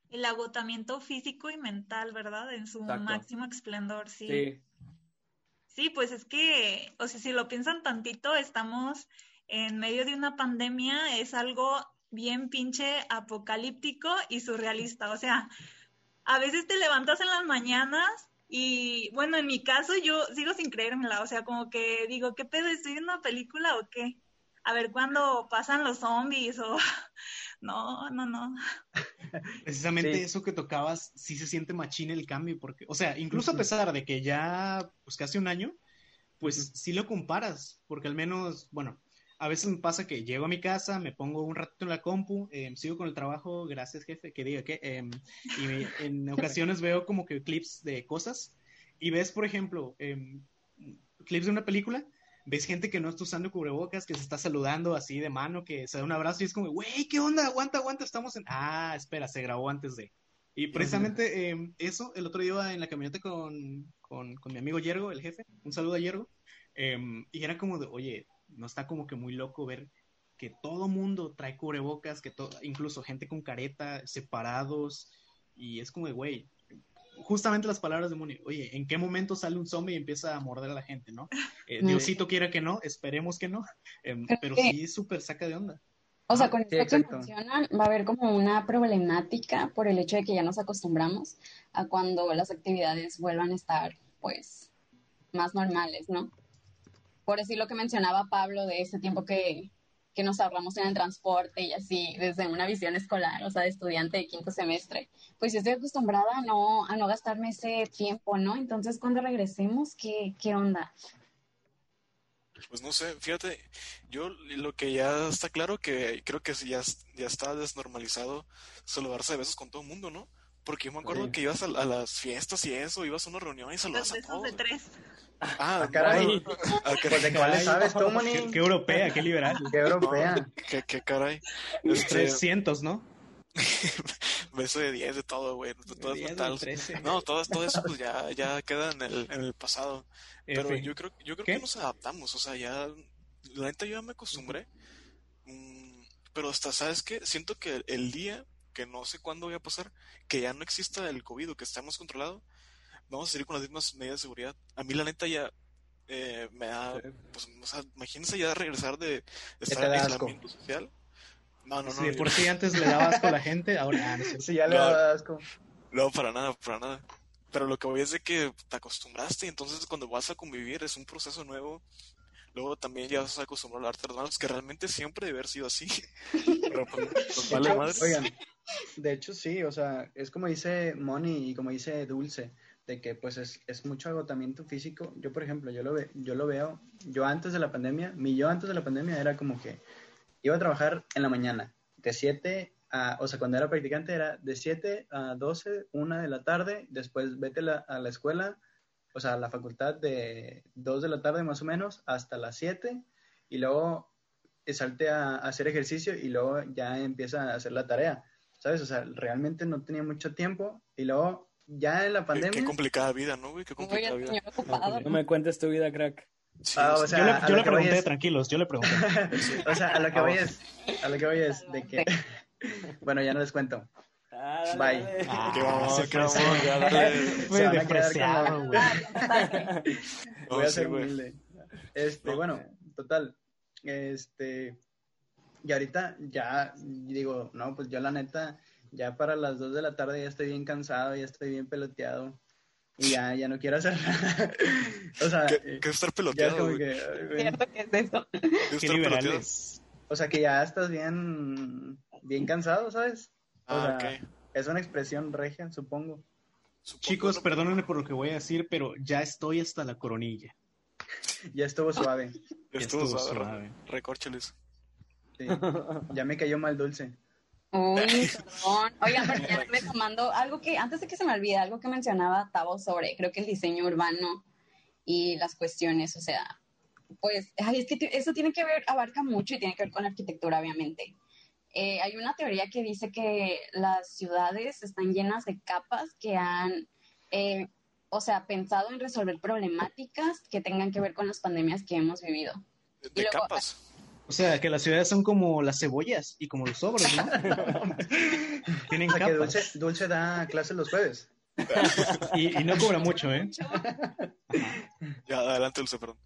El agotamiento físico y mental, ¿verdad? En su Exacto. máximo esplendor, sí. sí. Sí, pues es que, o sea, si lo piensan tantito, estamos en medio de una pandemia, es algo bien pinche apocalíptico y surrealista, o sea, a veces te levantas en las mañanas y, bueno, en mi caso yo sigo sin creérmela, o sea, como que digo, ¿qué pedo? ¿Estoy en una película o qué? A ver cuándo pasan los zombies o... No, no, no. Precisamente sí. eso que tocabas, sí se siente machín el cambio, porque, o sea, incluso a pesar de que ya, pues casi un año, pues sí lo comparas, porque al menos, bueno, a veces me pasa que llego a mi casa, me pongo un ratito en la compu, eh, sigo con el trabajo, gracias jefe, que diga que, eh, y me, en ocasiones veo como que clips de cosas, y ves, por ejemplo, eh, clips de una película, ves gente que no está usando cubrebocas, que se está saludando así de mano, que se da un abrazo y es como, güey, ¿qué onda? Aguanta, aguanta, estamos en... Ah, espera, se grabó antes de... Y precisamente eh, eso, el otro día iba en la camioneta con, con, con, mi amigo Yergo, el jefe, un saludo a Yergo, eh, y era como de, oye, no está como que muy loco ver que todo mundo trae cubrebocas, que todo, incluso gente con careta, separados, y es como de, güey, justamente las palabras de Moni, oye, ¿en qué momento sale un zombie y empieza a morder a la gente, no? Eh, Diosito quiera que no, esperemos que no, eh, pero sí súper saca de onda. O sea, con esto sí, que mencionan, va a haber como una problemática por el hecho de que ya nos acostumbramos a cuando las actividades vuelvan a estar, pues, más normales, ¿no? Por decir lo que mencionaba Pablo de ese tiempo que, que nos ahorramos en el transporte y así, desde una visión escolar, o sea, de estudiante de quinto semestre, pues yo estoy acostumbrada a no, a no gastarme ese tiempo, ¿no? Entonces, cuando regresemos, ¿qué, qué onda? Pues no sé, fíjate, yo lo que ya está claro que creo que ya, ya está desnormalizado saludarse de besos con todo el mundo, ¿no? Porque yo me acuerdo Sí. que ibas a, a las fiestas y eso, ibas a una reunión y Los a besos todos. de tres. Ah, Ah, caray. no, ah, Pues de qué vale sabes tú, Qué, Moni. qué europea, qué liberal. Qué europea. qué, qué caray. Este, 300, ¿no? beso de 10 de todo, güey. De todas 10 o mentales. 13. No, todo, todo eso pues ya, ya queda en el, en el pasado. Pero yo creo, yo creo ¿Qué? que nos adaptamos, o sea, ya, la neta yo ya me acostumbré. Mm, pero hasta, ¿sabes qué? Siento que el día, que no sé cuándo voy a pasar, que ya no exista el COVID o que estemos controlado, vamos a seguir con las mismas medidas de seguridad. A mí la neta ya eh, me da, pues, o sea, imagínense ya regresar de, estar en da asco. aislamiento social. No, no, no. Si yo- por sí antes le daba asco a la gente, ahora ah, no. Si ya le No. da asco. No, para nada, para nada. Pero lo que voy es de que te acostumbraste y entonces cuando vas a convivir es un proceso nuevo. Luego también ya vas a acostumbrar a las manos, que realmente siempre debe haber sido así. Pero pues, vale madre. Oigan, de hecho sí, o sea, es como dice Moni y como dice Dulce, de que pues es, es mucho agotamiento físico. Yo, por ejemplo, yo lo, ve, yo lo veo, yo antes de la pandemia, mi yo antes de la pandemia era como que iba a trabajar en la mañana, de 7 a, o sea, cuando era practicante era de 7 a 12, 1 de la tarde, después vete la- a la escuela, o sea, a la facultad de 2 de la tarde más o menos, hasta las 7, y luego eh, salte a, a hacer ejercicio y luego ya empieza a hacer la tarea, ¿sabes? O sea, realmente no tenía mucho tiempo, y luego ya en la pandemia... qué complicada vida, ¿no, güey? Qué complicada vida. No me cuentes tu vida, crack. Sí, Ah, sí. o sea, yo le, yo pregunté, es- tranquilos, yo le pregunté. O sea, a lo que voy es, a lo que voy es de que, bueno, ya no les cuento. Ah, dale, Bye. dale. Ah, Qué se qué fue, mamón, se- van a quedar güey. Voy a sí, ser humilde. Este, No. bueno, total. Este, y ahorita ya digo, no, pues yo la neta, ya para las 2 de la tarde ya estoy bien cansado, ya estoy bien peloteado. Y ya, ya no quiero hacer nada. o sea, ¿Qué, eh, qué estar peloteado, que. ¿Cierto que es eso? ¿Qué es Qué estar peloteado? liberales. o sea, que ya estás bien, bien cansado, ¿sabes? O Ah, sea, ok. Es una expresión regia, supongo. Supongo, Chicos, ¿no? perdónenme por lo que voy a decir, pero ya estoy hasta la coronilla. Ya estuvo suave. Ya Estuvo estuvo suave, suave. Sí. Ya me cayó mal dulce. Uy, perdón. Oigan, pero ya retomando algo que, antes de que se me olvide, algo que mencionaba Tavo sobre, creo que el diseño urbano y las cuestiones, o sea, pues, ay, es que eso tiene que ver, abarca mucho y tiene que ver con la arquitectura, obviamente. Eh, hay una teoría que dice que las ciudades están llenas de capas que han, eh, o sea, pensado en resolver problemáticas que tengan que ver con las pandemias que hemos vivido. De, Y de luego- capas. O sea, que las ciudades son como las cebollas y como los sobres, ¿no? Tienen O sea, que capas. Dulce, Dulce da clases los jueves. Y, y no cobra mucho, ¿eh? Ya, adelante, Dulce, perdón.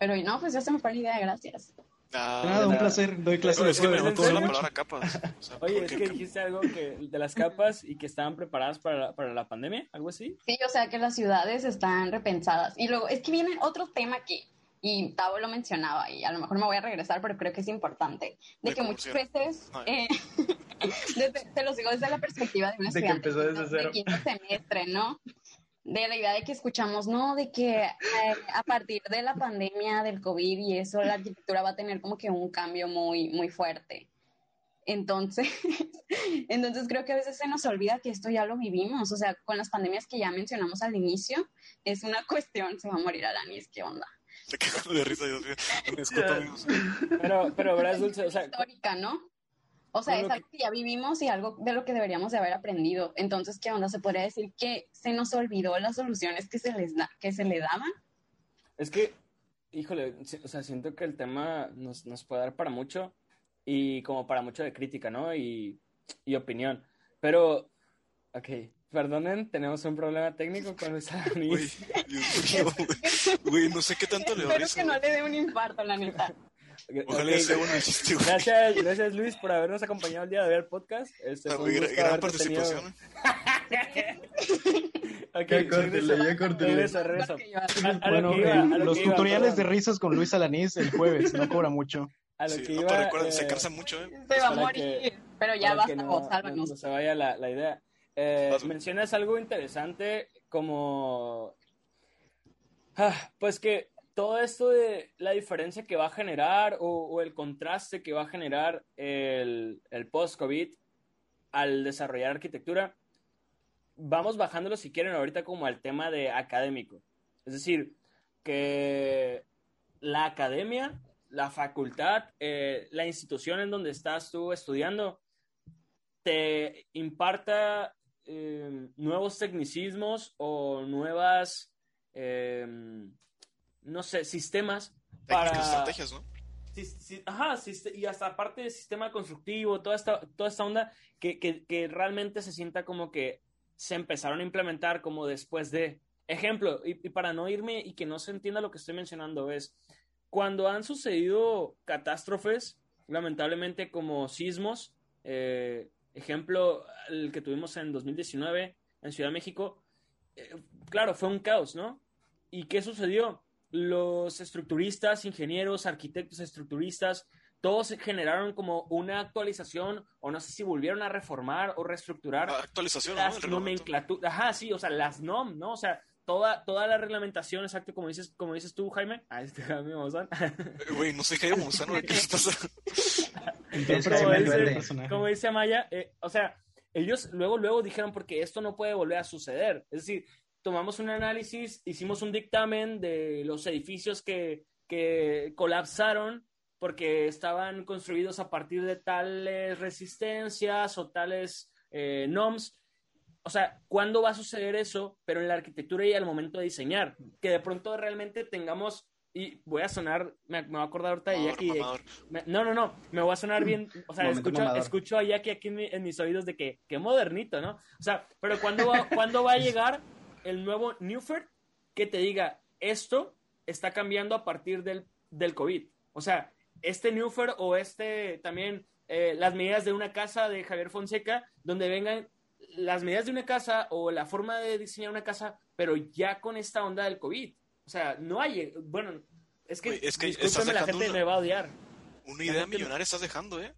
Pero no, pues ya se me fue la idea, gracias. Ah, Nada, un nada. placer. Doy clases Pero es que me sobres. ¿en gustó la palabra capas. O sea, Oye, es que dijiste algo que de las capas y que estaban preparadas para la, para la pandemia, algo así. Sí, o sea que las ciudades están repensadas. Y luego, es que viene otro tema aquí, y Tavo lo mencionaba, y a lo mejor me voy a regresar, pero creo que es importante, de De que muchas veces, No, eh, desde- te los digo desde la perspectiva de una De que estudiante empezó desde de quinto semestre, ¿no? De la idea de que escuchamos, ¿no? De que eh, a partir de la pandemia del COVID y eso, la arquitectura va a tener como que un cambio muy, muy fuerte. Entonces, entonces creo que a veces se nos olvida que esto ya lo vivimos, o sea, con las pandemias que ya mencionamos al inicio, es una cuestión, se va a morir Alanis, ¿qué onda? Se cagando de risa, Dios mío. Me amigos. Pero, pero verás, Dulce, o sea, Histórica, ¿no? O sea, es algo que ya vivimos y algo de lo que deberíamos de haber aprendido. Entonces, ¿qué onda? Se podría decir que se nos olvidó las soluciones que se les da, que se le daban. es que, híjole, o sea, siento que el tema nos, nos puede dar para mucho y como para mucho de crítica, ¿no? Y, y opinión. Pero, ok, perdonen, tenemos un problema técnico con Luis Alanis. Güey. No sé qué tanto le da Espero risa. que no le dé un infarto, la neta. Ojalá Ok, sea bueno el chiste, güey. Gracias, gracias Luis por habernos acompañado el día de hoy al podcast. Este, Ah, güey, Gran participación. Ok, Ya córtele, ya córtele. A, a Bueno, iba, a los iba, tutoriales de risas con Luis Alanís el jueves, no cobra mucho. A lo Sí, que no, iba, pero recuerden, se eh, cansa mucho, ¿eh? Se va a morir. que- Pero ya basta, no, vos, sálvanos. no se vaya la, la idea. Eh, mencionas algo interesante como... Ah, pues que todo esto de la diferencia que va a generar o, o el contraste que va a generar el, el post-COVID al desarrollar arquitectura, vamos bajándolo si quieren ahorita como al tema de académico. Es decir, que la academia, la facultad, eh, la institución en donde estás tú estudiando, te imparta eh, nuevos tecnicismos o nuevas, eh, no sé, sistemas para... estrategias, ¿no? ajá, y hasta aparte del sistema constructivo, toda esta, toda esta onda que, que, que realmente se sienta como que se empezaron a implementar como después de... Ejemplo, y, para no irme y que no se entienda lo que estoy mencionando, es cuando han sucedido catástrofes, lamentablemente como sismos, eh, ejemplo, el que tuvimos en 2019 en Ciudad de México, eh, claro, fue un caos, ¿no? ¿Y qué sucedió? Los estructuristas, ingenieros, arquitectos, estructuristas, todos generaron como una actualización, o no sé si volvieron a reformar o reestructurar. Ah, actualización, las nomenclaturas. Ajá, sí, o sea, las NOM, ¿no? O sea, toda, toda la reglamentación, exacto, como dices, como dices tú, Jaime. Ah, este Jaime Maussan. Güey, no soy Jaime Maussan, ¿qué pasa? como, dice, como dice Amaya, eh, o sea, ellos luego, luego dijeron, porque esto no puede volver a suceder. Es decir, tomamos un análisis, hicimos un dictamen de los edificios que, que colapsaron porque estaban construidos a partir de tales resistencias o tales eh, NOMS. O sea, ¿cuándo va a suceder eso? Pero en la arquitectura y al momento de diseñar, que de pronto realmente tengamos, y voy a sonar, me, voy a acordar ahorita de Jackie. no, no, no, me voy a sonar bien, o sea, escucho, escucho, a Jackie aquí en, mis oídos de que, qué modernito, ¿no? O sea, pero ¿cuándo va, ¿cuándo va a llegar el nuevo Newford que te diga, esto está cambiando a partir del, del COVID? O sea, este Newfer o este también eh, las medidas de una casa de Javier Fonseca, donde vengan las medidas de una casa o la forma de diseñar una casa, pero ya con esta onda del COVID. O sea, no hay, bueno, es que, es que la gente me va a odiar. Una idea millonaria estás dejando, ¿eh?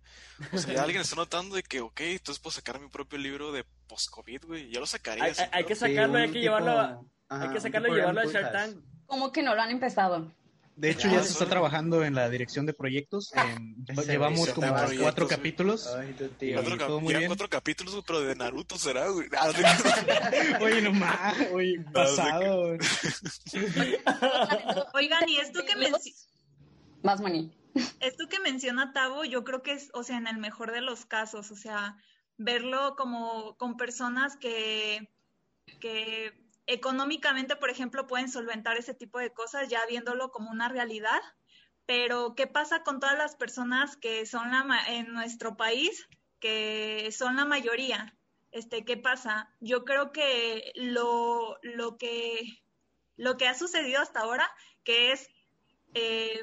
O sea, ya alguien está notando de que, ok, entonces puedo sacar mi propio libro de post-COVID, güey. Ya lo sacaría. Hay, que sacarlo, hay que llevarlo, hay que sacarlo y llevarlo a Shark Tank. Como que no lo han empezado. De hecho, ya se está trabajando en la dirección de proyectos. llevamos como cuatro capítulos. cuatro, cuatro capítulos, pero de Naruto será, güey. Oye, nomás, oye, pasado. Oigan, y esto que menciona. Más money. Esto que menciona Tavo, yo creo que es, o sea, en el mejor de los casos, o sea, verlo como con personas que, que económicamente, por ejemplo, pueden solventar ese tipo de cosas ya viéndolo como una realidad. Pero, ¿qué pasa con todas las personas que son la en nuestro país, que son la mayoría? Este, ¿qué pasa? Yo creo que lo, lo que lo que ha sucedido hasta ahora, que es, eh,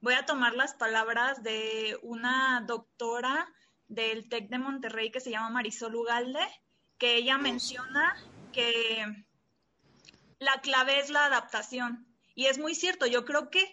voy a tomar las palabras de una doctora del TEC de Monterrey que se llama Marisol Ugalde, que ella menciona que la clave es la adaptación. Y es muy cierto, yo creo que,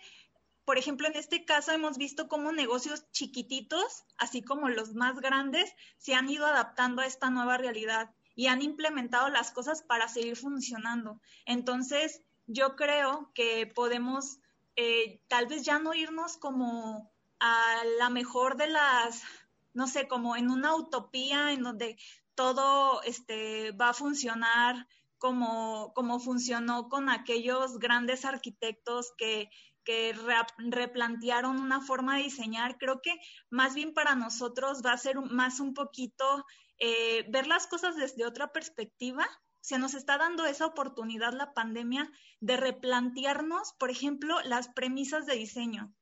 por ejemplo, en este caso hemos visto cómo negocios chiquititos, así como los más grandes, se han ido adaptando a esta nueva realidad y han implementado las cosas para seguir funcionando. Entonces, yo creo que podemos eh, tal vez ya no irnos como a la mejor de las, no sé, como en una utopía en donde todo este, va a funcionar como, como funcionó con aquellos grandes arquitectos que, que replantearon una forma de diseñar. Creo que más bien para nosotros va a ser más un poquito eh, ver las cosas desde otra perspectiva. Se nos está dando esa oportunidad la pandemia de replantearnos, por ejemplo, las premisas de diseño,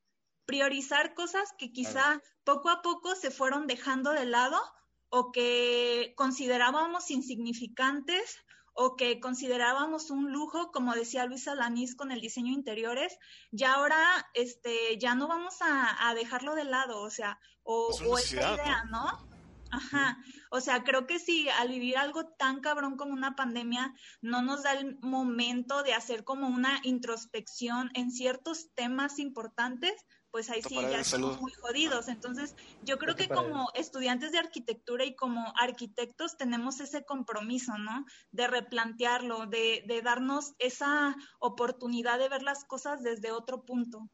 priorizar cosas que quizá poco a poco se fueron dejando de lado o que considerábamos insignificantes o que considerábamos un lujo, como decía Luis Alanís con el diseño interiores, ya ahora este, ya no vamos a, dejarlo de lado, o sea, o, esa idea, ¿no? Ajá, o sea, creo que si al vivir algo tan cabrón como una pandemia no nos da el momento de hacer como una introspección en ciertos temas importantes, pues ahí sí ya estamos muy jodidos. Entonces, yo creo que como estudiantes de arquitectura y como arquitectos tenemos ese compromiso, ¿no? De replantearlo, de, de darnos esa oportunidad de ver las cosas desde otro punto.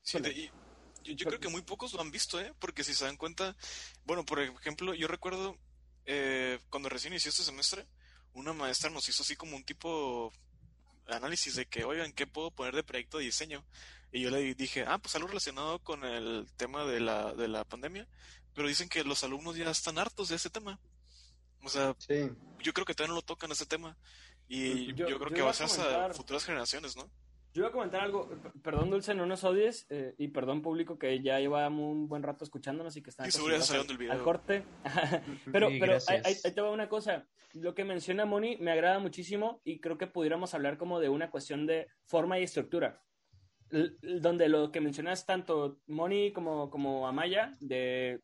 Sí, y yo, creo que muy pocos lo han visto, ¿eh? Porque si se dan cuenta, bueno, por ejemplo, yo recuerdo eh, cuando recién inició este semestre, una maestra nos hizo así como un tipo análisis de que, oigan, ¿qué puedo poner de proyecto de diseño? Y yo le dije, ah, pues algo relacionado con el tema de la, de la pandemia, pero dicen que los alumnos ya están hartos de ese tema. O sea, yo creo que todavía no lo tocan ese tema. Y yo, creo que va a ser hasta futuras generaciones, ¿no? Yo iba a comentar algo, perdón Dulce, no nos odies, eh, y perdón público que ya lleva un buen rato escuchándonos y que están al, al, corte. pero pero ahí, te va una cosa, lo que menciona Moni me agrada muchísimo y creo que pudiéramos hablar como de una cuestión de forma y estructura. Donde lo que mencionas tanto Moni como, como Amaya, de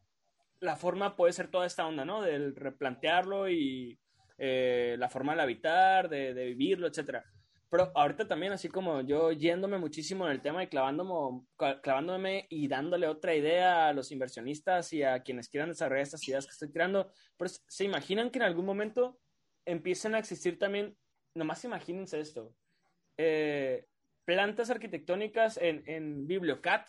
la forma puede ser toda esta onda, ¿no? Del replantearlo y eh, la forma de habitar, de, de vivirlo, etcétera pero ahorita también, así como yo yéndome muchísimo en el tema y clavándome, clavándome y dándole otra idea a los inversionistas y a quienes quieran desarrollar estas ideas que estoy tirando, pues se imaginan que en algún momento empiecen a existir también, nomás imagínense esto, eh, plantas arquitectónicas en, en Bibliocat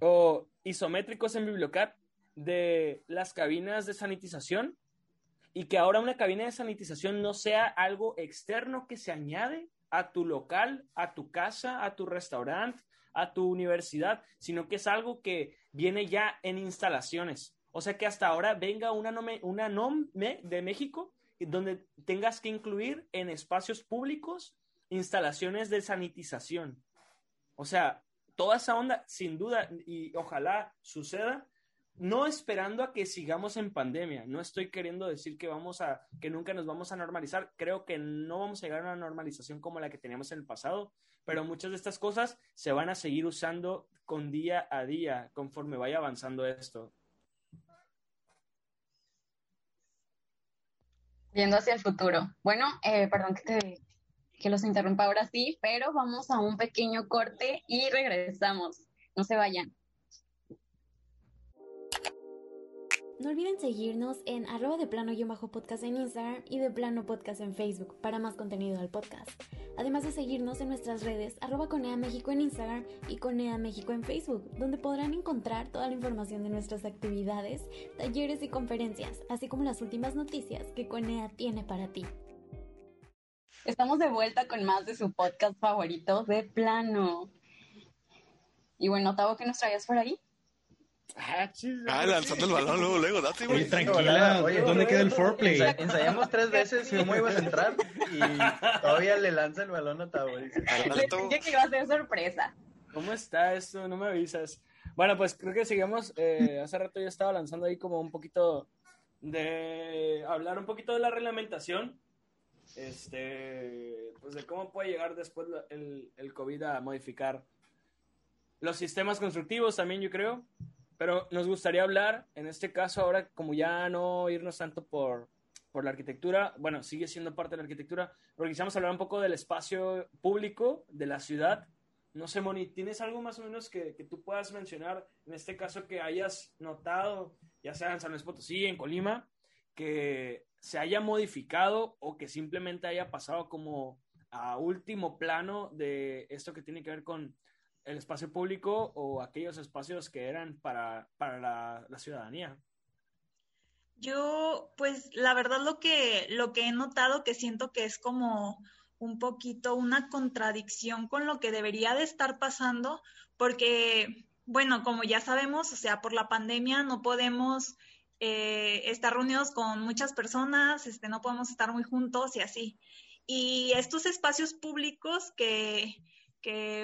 o isométricos en Bibliocat de las cabinas de sanitización y que ahora una cabina de sanitización no sea algo externo que se añade a tu local, a tu casa, a tu restaurante, a tu universidad, sino que es algo que viene ya en instalaciones. O sea que hasta ahora venga una, nome, una NOM de México donde tengas que incluir en espacios públicos instalaciones de sanitización. O sea, toda esa onda, sin duda, y ojalá suceda, no esperando a que sigamos en pandemia. No estoy queriendo decir que vamos a, que nunca nos vamos a normalizar. Creo que no vamos a llegar a una normalización como la que teníamos en el pasado, pero muchas de estas cosas se van a seguir usando con día a día conforme vaya avanzando esto. Viendo hacia el futuro. Bueno, eh, perdón que, que los interrumpa ahora sí, pero vamos a un pequeño corte y regresamos. No se vayan. No olviden seguirnos en arroba de plano y bajo podcast en Instagram y de plano podcast en Facebook para más contenido del podcast. Además de seguirnos en nuestras redes arroba Conea México en Instagram y Conea México en Facebook, donde podrán encontrar toda la información de nuestras actividades, talleres y conferencias, así como las últimas noticias que Conea tiene para ti. Estamos de vuelta con más de su podcast favorito de plano. Y bueno, Tavo, ¿qué nos traías por ahí? Ah, ah, lanzando el balón luego, luego, date, güey. tranquila, ¿dónde queda el foreplay? ensayamos tres veces cómo ibas a entrar y todavía le lanza el balón a Tavo. Le dije que iba a ser sorpresa. ¿Cómo está esto? No me avisas. Bueno, pues creo que sigamos. Eh, hace rato yo estaba lanzando ahí como un poquito de hablar un poquito de la reglamentación. Este, pues de cómo puede llegar después el, el COVID a modificar los sistemas constructivos también, yo creo. Pero nos gustaría hablar, en este caso, ahora como ya no irnos tanto por, por la arquitectura, bueno, sigue siendo parte de la arquitectura, pero quisiéramos hablar un poco del espacio público de la ciudad. No sé, Moni, ¿tienes algo más o menos que, que tú puedas mencionar, en este caso que hayas notado, ya sea en San Luis Potosí, en Colima, que se haya modificado o que simplemente haya pasado como a último plano de esto que tiene que ver con el espacio público o aquellos espacios que eran para, para la, ciudadanía? Yo, pues la verdad lo que, lo que he notado que siento que es como un poquito una contradicción con lo que debería de estar pasando, porque, bueno, como ya sabemos, o sea, por la pandemia no podemos eh, estar reunidos con muchas personas, este, no podemos estar muy juntos y así. Y estos espacios públicos que,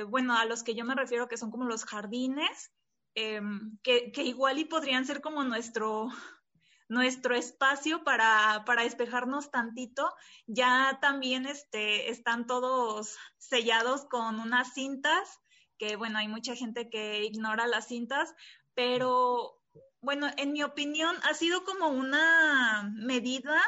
bueno, a los que yo me refiero que son como los jardines, em, que, igual y podrían ser como nuestro, nuestro espacio para, para despejarnos tantito. Ya también este, están todos sellados con unas cintas, que bueno, hay mucha gente que ignora las cintas, pero bueno, en mi opinión ha sido como una medida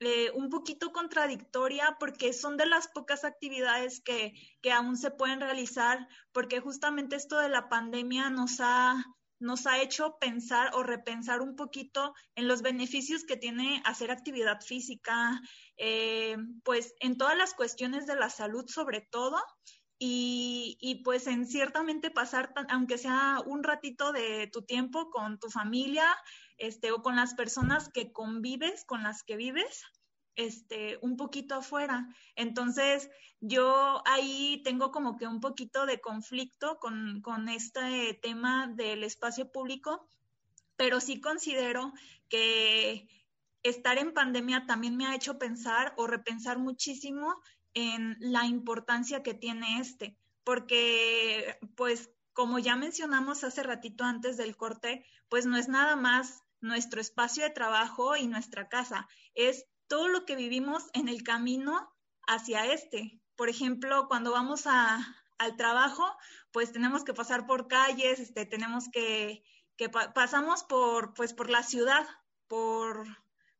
eh, un poquito contradictoria porque son de las pocas actividades que, que aún se pueden realizar porque justamente esto de la pandemia nos ha, nos ha hecho pensar o repensar un poquito en los beneficios que tiene hacer actividad física, eh, pues en todas las cuestiones de la salud sobre todo. Y, pues en ciertamente pasar, aunque sea un ratito de tu tiempo con tu familia, este, o con las personas que convives, con las que vives, este, un poquito afuera. Entonces, yo ahí tengo como que un poquito de conflicto con, con este tema del espacio público, pero sí considero que estar en pandemia también me ha hecho pensar o repensar muchísimo en la importancia que tiene este, porque pues como ya mencionamos hace ratito antes del corte, pues no es nada más nuestro espacio de trabajo y nuestra casa, es todo lo que vivimos en el camino hacia este. Por ejemplo, cuando vamos a, al trabajo, pues tenemos que pasar por calles, este, tenemos que, que pasamos por, pues, por la ciudad, por,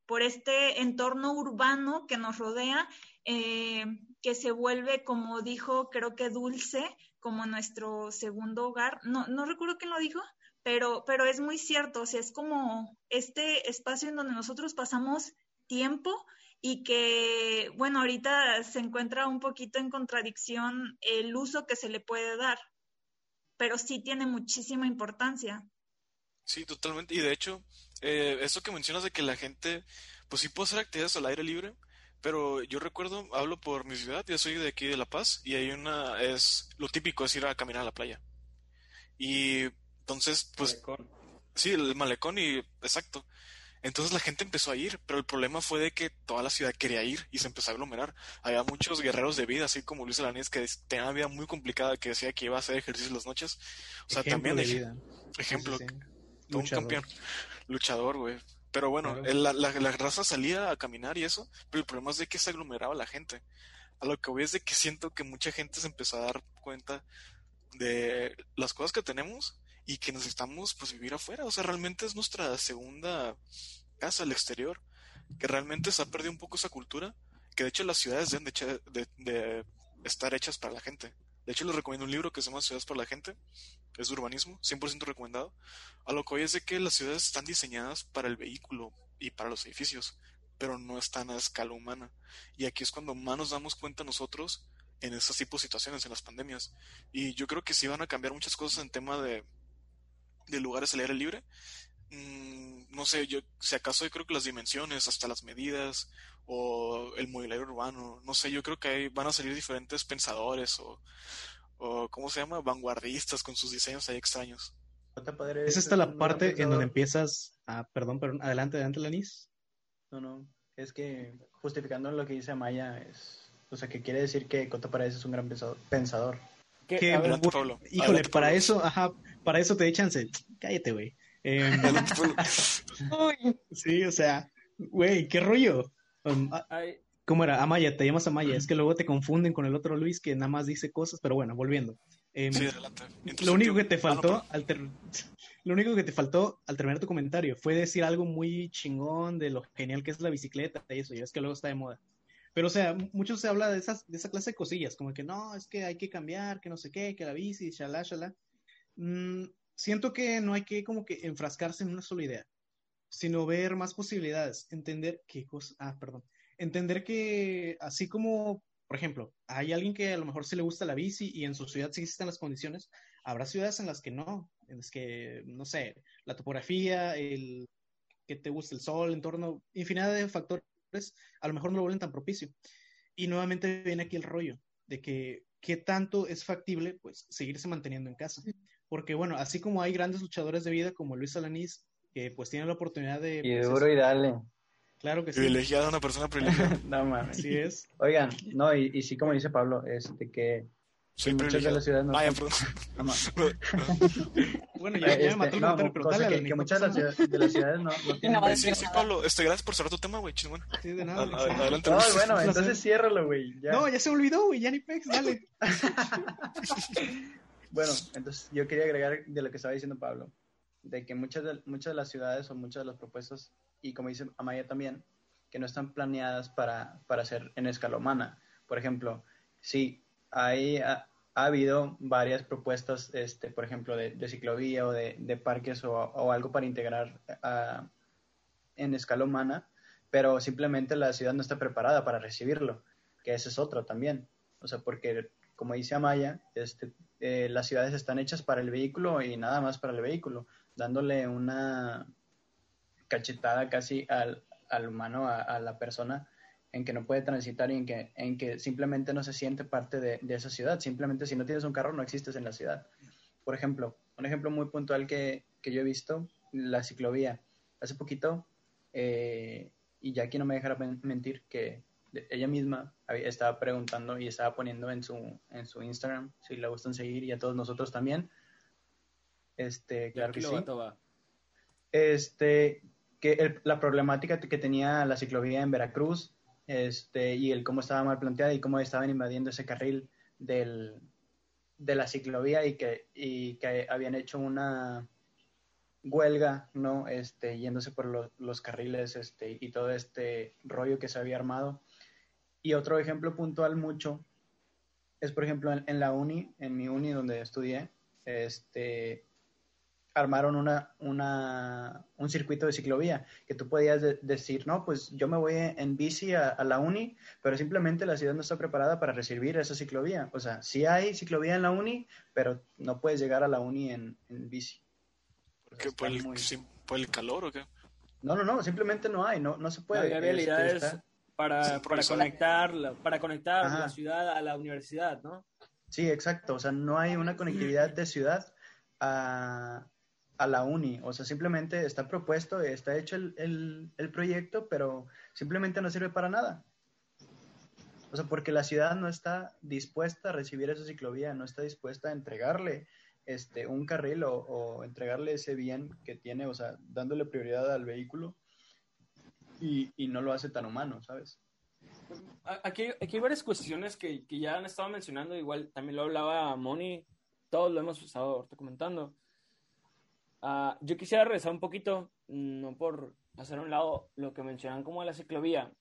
por este entorno urbano que nos rodea, eh, que se vuelve, como dijo, creo que dulce, como nuestro segundo hogar. No, no recuerdo quién lo dijo, pero, pero es muy cierto, o sea, es como este espacio en donde nosotros pasamos tiempo y que, bueno, ahorita se encuentra un poquito en contradicción el uso que se le puede dar, pero sí tiene muchísima importancia. Sí, totalmente. Y de hecho, eh, eso que mencionas de que la gente, pues sí puede hacer actividades al aire libre, pero yo recuerdo, hablo por mi ciudad, yo soy de aquí de La Paz, y hay una, es, lo típico es ir a caminar a la playa. Y entonces, pues... Sí, el malecón y, exacto. Entonces la gente empezó a ir, pero el problema fue de que toda la ciudad quería ir y se empezó a aglomerar. Había muchos guerreros de vida, así como Luis Alanés, que tenía una vida muy complicada, que decía que iba a hacer ejercicio las noches. O sea, también... Ejemplo, un campeón, luchador, güey. Pero bueno, la, la, raza salía a caminar y eso, pero el problema es de que se aglomeraba la gente. A lo que voy es de que siento que mucha gente se empezó a dar cuenta de las cosas que tenemos y que necesitamos pues vivir afuera. O sea, realmente es nuestra segunda casa al exterior, que realmente se ha perdido un poco esa cultura, que de hecho las ciudades deben de, de, estar hechas para la gente. De hecho, les recomiendo un libro que se llama Ciudades para la Gente, es urbanismo, 100% recomendado. A lo que hoy es de que las ciudades están diseñadas para el vehículo y para los edificios, pero no están a escala humana. Y aquí es cuando más nos damos cuenta nosotros en esas tipo de situaciones, en las pandemias. Y yo creo que sí van a cambiar muchas cosas en tema de, de lugares al aire libre. Mm, no sé, yo, si acaso yo creo que las dimensiones, hasta las medidas, o el mobiliario urbano, no sé, yo creo que ahí van a salir diferentes pensadores o, o ¿cómo se llama? Vanguardistas con sus diseños ahí extraños. Es esta la parte en donde empiezas a, perdón, pero adelante, adelante, Lanis. No, no, es que justificando lo que dice Amaya, es, o sea, que quiere decir que Coto Paredes es un gran pensador. Que, híjole, para eso, ajá, para eso te di chance. Cállate, güey. Em, sí, o sea, güey, qué rollo. Um, ah, ¿Cómo era? Amaya, te llamas Amaya. Es que luego te confunden con el otro Luis que nada más dice cosas, pero bueno, volviendo. Em, sí, adelante. Lo único que te faltó al lo único que te faltó al terminar tu comentario fue decir algo muy chingón de lo genial que es la bicicleta y eso, y es que luego está de moda. Pero, o sea, mucho se habla de, esas, de esa clase de cosillas, como que no, es que hay que cambiar, que no sé qué, que la bici, shalá, shalá. Mm, siento que no hay que como que enfrascarse en una sola idea, sino ver más posibilidades, entender qué cosa, ah, perdón, entender que así como, por ejemplo, hay alguien que a lo mejor se le gusta la bici y en su ciudad sí existen las condiciones, habrá ciudades en las que no, en las que, no sé, la topografía, el que te guste el sol, el entorno, infinidad de factores, a lo mejor no lo vuelven tan propicio. Y nuevamente viene aquí el rollo de que qué tanto es factible, pues, seguirse manteniendo en casa. Porque, bueno, así como hay grandes luchadores de vida como Luis Alanís, que pues tienen la oportunidad de... Y pues, duro y dale. Claro que sí. Privilegiada, una persona privilegiada. no mames. Así es. Oigan, no, y, y sí como dice Pablo, este que soy muchas de las ciudades no. Vaya, bueno, ya, ya me este, mató no, pero que, que muchas de las ciudades, de las ciudades no, no tienen. No, sí, sí, Pablo, este, gracias por cerrar tu tema, güey. Chingón. Sí, de nada. adelante. No, bueno, entonces ciérralo, güey. No, ya se olvidó, güey. Ya ni pex, dale. bueno, entonces yo quería agregar de lo que estaba diciendo Pablo, de que muchas de, muchas de las ciudades o muchas de las propuestas, y como dice Amaya también, que no están planeadas para, para ser en escala humana. Por ejemplo, sí, hay, ha, habido varias propuestas, este, por ejemplo, de, ciclovía o de, parques o, algo para integrar en escala humana, pero simplemente la ciudad no está preparada para recibirlo, que ese es otro también. O sea, porque, como dice Amaya, este, eh, las ciudades están hechas para el vehículo y nada más para el vehículo, dándole una cachetada casi al, humano, a, a la persona en que no puede transitar y en que, en que simplemente no se siente parte de, de, esa ciudad. Simplemente si no tienes un carro no existes en la ciudad. Por ejemplo, un ejemplo muy puntual que, que yo he visto, la ciclovía. Hace poquito, eh, y ya aquí no me dejará mentir, que ella misma estaba preguntando y estaba poniendo en su, en su Instagram, si la gustan seguir, y a todos nosotros también. Este, claro que sí. Este, que la problemática que tenía la ciclovía en Veracruz, este, y el cómo estaba mal planteada y cómo estaban invadiendo ese carril del, de la ciclovía y que, y que habían hecho una huelga, ¿no? Este, yéndose por los carriles este, y todo este rollo que se había armado. Y otro ejemplo puntual mucho es, por ejemplo, en, la uni, en mi uni donde estudié, este, armaron una, una, un circuito de ciclovía, que tú podías decir, no, pues yo me voy en bici a, la uni, pero simplemente la ciudad no está preparada para recibir esa ciclovía. O sea, sí hay ciclovía en la uni, pero no puedes llegar a la uni en, bici. ¿Qué, por, el, por, el, calor o qué? No, no, no, simplemente no hay, no, no se puede. La realidad este, es, para, para conectar, para conectar la ciudad a la universidad, ¿no? Sí, exacto. O sea, no hay una conectividad de ciudad a, a la uni. O sea, simplemente está propuesto, está hecho el, el, el, proyecto, pero simplemente no sirve para nada. O sea, porque la ciudad no está dispuesta a recibir esa ciclovía, no está dispuesta a entregarle este, un carril o, entregarle ese bien que tiene, o sea, dándole prioridad al vehículo y, y no lo hace tan humano, ¿sabes? Aquí, aquí hay varias cuestiones que, que, ya han estado mencionando, igual también lo hablaba Moni, todos lo hemos estado comentando. Uh, yo quisiera regresar un poquito, no por hacer un lado lo que mencionan como la ciclovía,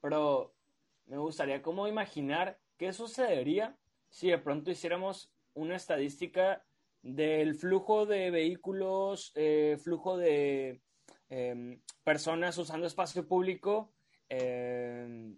pero me gustaría como imaginar qué sucedería si de pronto hiciéramos una estadística del flujo de vehículos, eh, flujo de Em, personas usando espacio público em,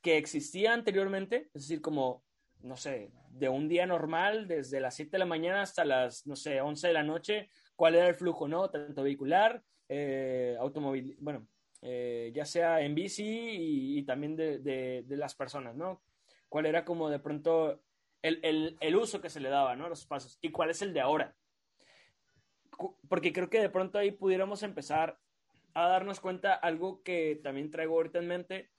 que existía anteriormente, es decir, como, no sé, de un día normal, desde las 7 de la mañana hasta las, no sé, 11 de la noche, cuál era el flujo, ¿no? Tanto vehicular, eh, automóvil, bueno, eh, ya sea en bici y, también de, de, las personas, ¿no? ¿Cuál era como de pronto el, el, el uso que se le daba, ¿no? Los espacios. ¿Y cuál es el de ahora? porque creo que de pronto ahí pudiéramos empezar a darnos cuenta algo que también traigo ahorita en mente,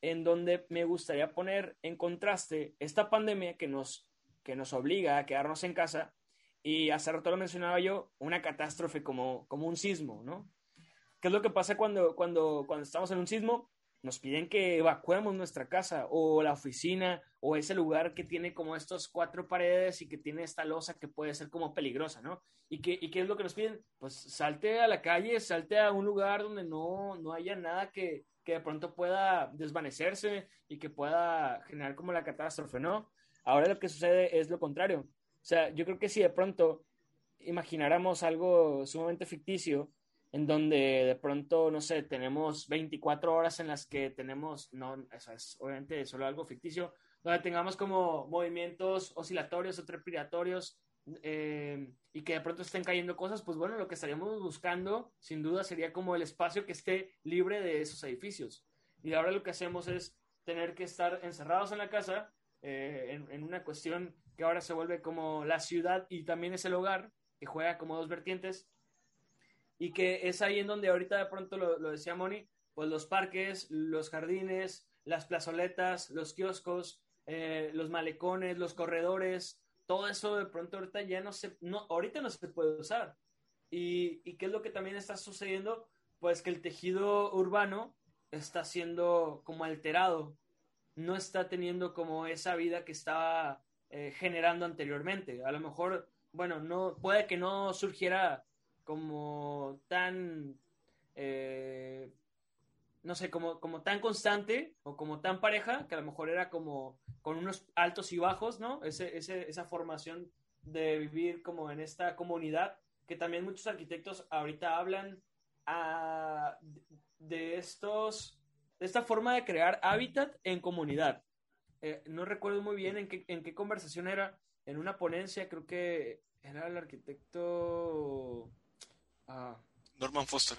en donde me gustaría poner en contraste esta pandemia que nos, que nos obliga a quedarnos en casa y hace rato lo mencionaba yo, una catástrofe como, como un sismo, ¿no? ¿Qué es lo que pasa cuando, cuando, cuando estamos en un sismo? nos piden que evacuemos nuestra casa o la oficina o ese lugar que tiene como estos cuatro paredes y que tiene esta losa que puede ser como peligrosa, ¿no? ¿Y qué, y qué es lo que nos piden? Pues salte a la calle, salte a un lugar donde no, no haya nada que, que de pronto pueda desvanecerse y que pueda generar como la catástrofe, ¿no? Ahora lo que sucede es lo contrario. O sea, yo creo que si de pronto imagináramos algo sumamente ficticio, en donde de pronto, no sé, tenemos 24 horas en las que tenemos, no, eso es obviamente solo algo ficticio, donde tengamos como movimientos oscilatorios o trepidatorios eh, y que de pronto estén cayendo cosas, pues bueno, lo que estaríamos buscando sin duda sería como el espacio que esté libre de esos edificios. Y ahora lo que hacemos es tener que estar encerrados en la casa, eh, en, una cuestión que ahora se vuelve como la ciudad y también es el hogar, que juega como dos vertientes, y que es ahí en donde ahorita de pronto lo, decía Moni, pues los parques, los jardines, las plazoletas, los kioscos, eh, los malecones, los corredores, todo eso de pronto ahorita ya no se, no, ahorita no se puede usar. Y, y qué es lo que también está sucediendo? Pues que el tejido urbano está siendo como alterado, no está teniendo como esa vida que estaba eh, generando anteriormente. A lo mejor, bueno, no, puede que no surgiera como tan, eh, no sé, como, como tan constante o como tan pareja, que a lo mejor era como con unos altos y bajos, ¿no? Ese, ese, esa formación de vivir como en esta comunidad, que también muchos arquitectos ahorita hablan ah, de estos, de esta forma de crear hábitat en comunidad. Eh, no recuerdo muy bien en qué, en qué conversación era, en una ponencia, creo que era el arquitecto Norman Foster.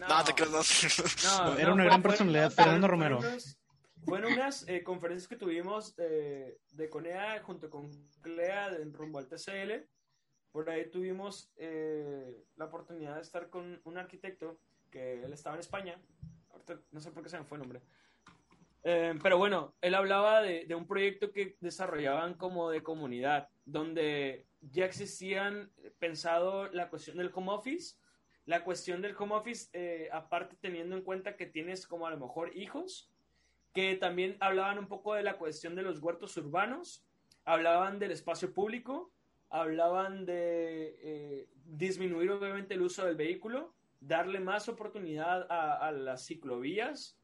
No, te creas. No, Era no, una fue- gran fue- personalidad, Fernando Romero. Fueron unas eh, conferencias que tuvimos eh, de CONEA junto con CLEA en rumbo al TCL. Por ahí tuvimos eh, la oportunidad de estar con un arquitecto que él estaba en España. Ahorita no sé por qué se me fue el nombre. Eh, pero bueno, él hablaba de, de un proyecto que desarrollaban como de comunidad, donde ya existían eh, pensado la cuestión del home office, la cuestión del home office, eh, aparte teniendo en cuenta que tienes como a lo mejor hijos, que también hablaban un poco de la cuestión de los huertos urbanos, hablaban del espacio público, hablaban de eh, disminuir obviamente el uso del vehículo, darle más oportunidad a, a las ciclovías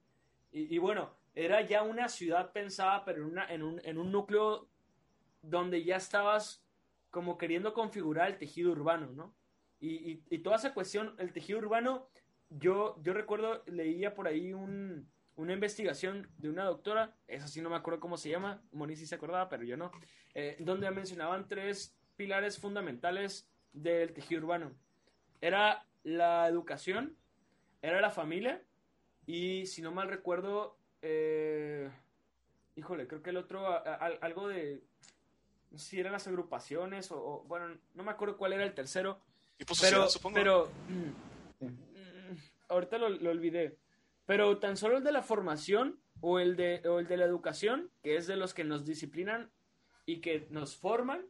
y, y bueno, era ya una ciudad pensada, pero en, una- en un, en un núcleo donde ya estabas como queriendo configurar el tejido urbano, ¿no? Y, toda esa cuestión, el tejido urbano, yo, yo recuerdo, leía por ahí un- una investigación de una doctora, esa sí no me acuerdo cómo se llama, Moni sí se acordaba, pero yo no, eh, donde mencionaban tres pilares fundamentales del tejido urbano. Era la educación, era la familia y, si no mal recuerdo, eh, híjole, creo que el otro, a- a- algo de, si eran las agrupaciones o, o, bueno, no me acuerdo cuál era el tercero, Tipo sociedad, pero, supongo. pero mm, ahorita lo, lo olvidé. Pero tan solo el de la formación o el de, o el de la educación, que es de los que nos disciplinan y que nos forman,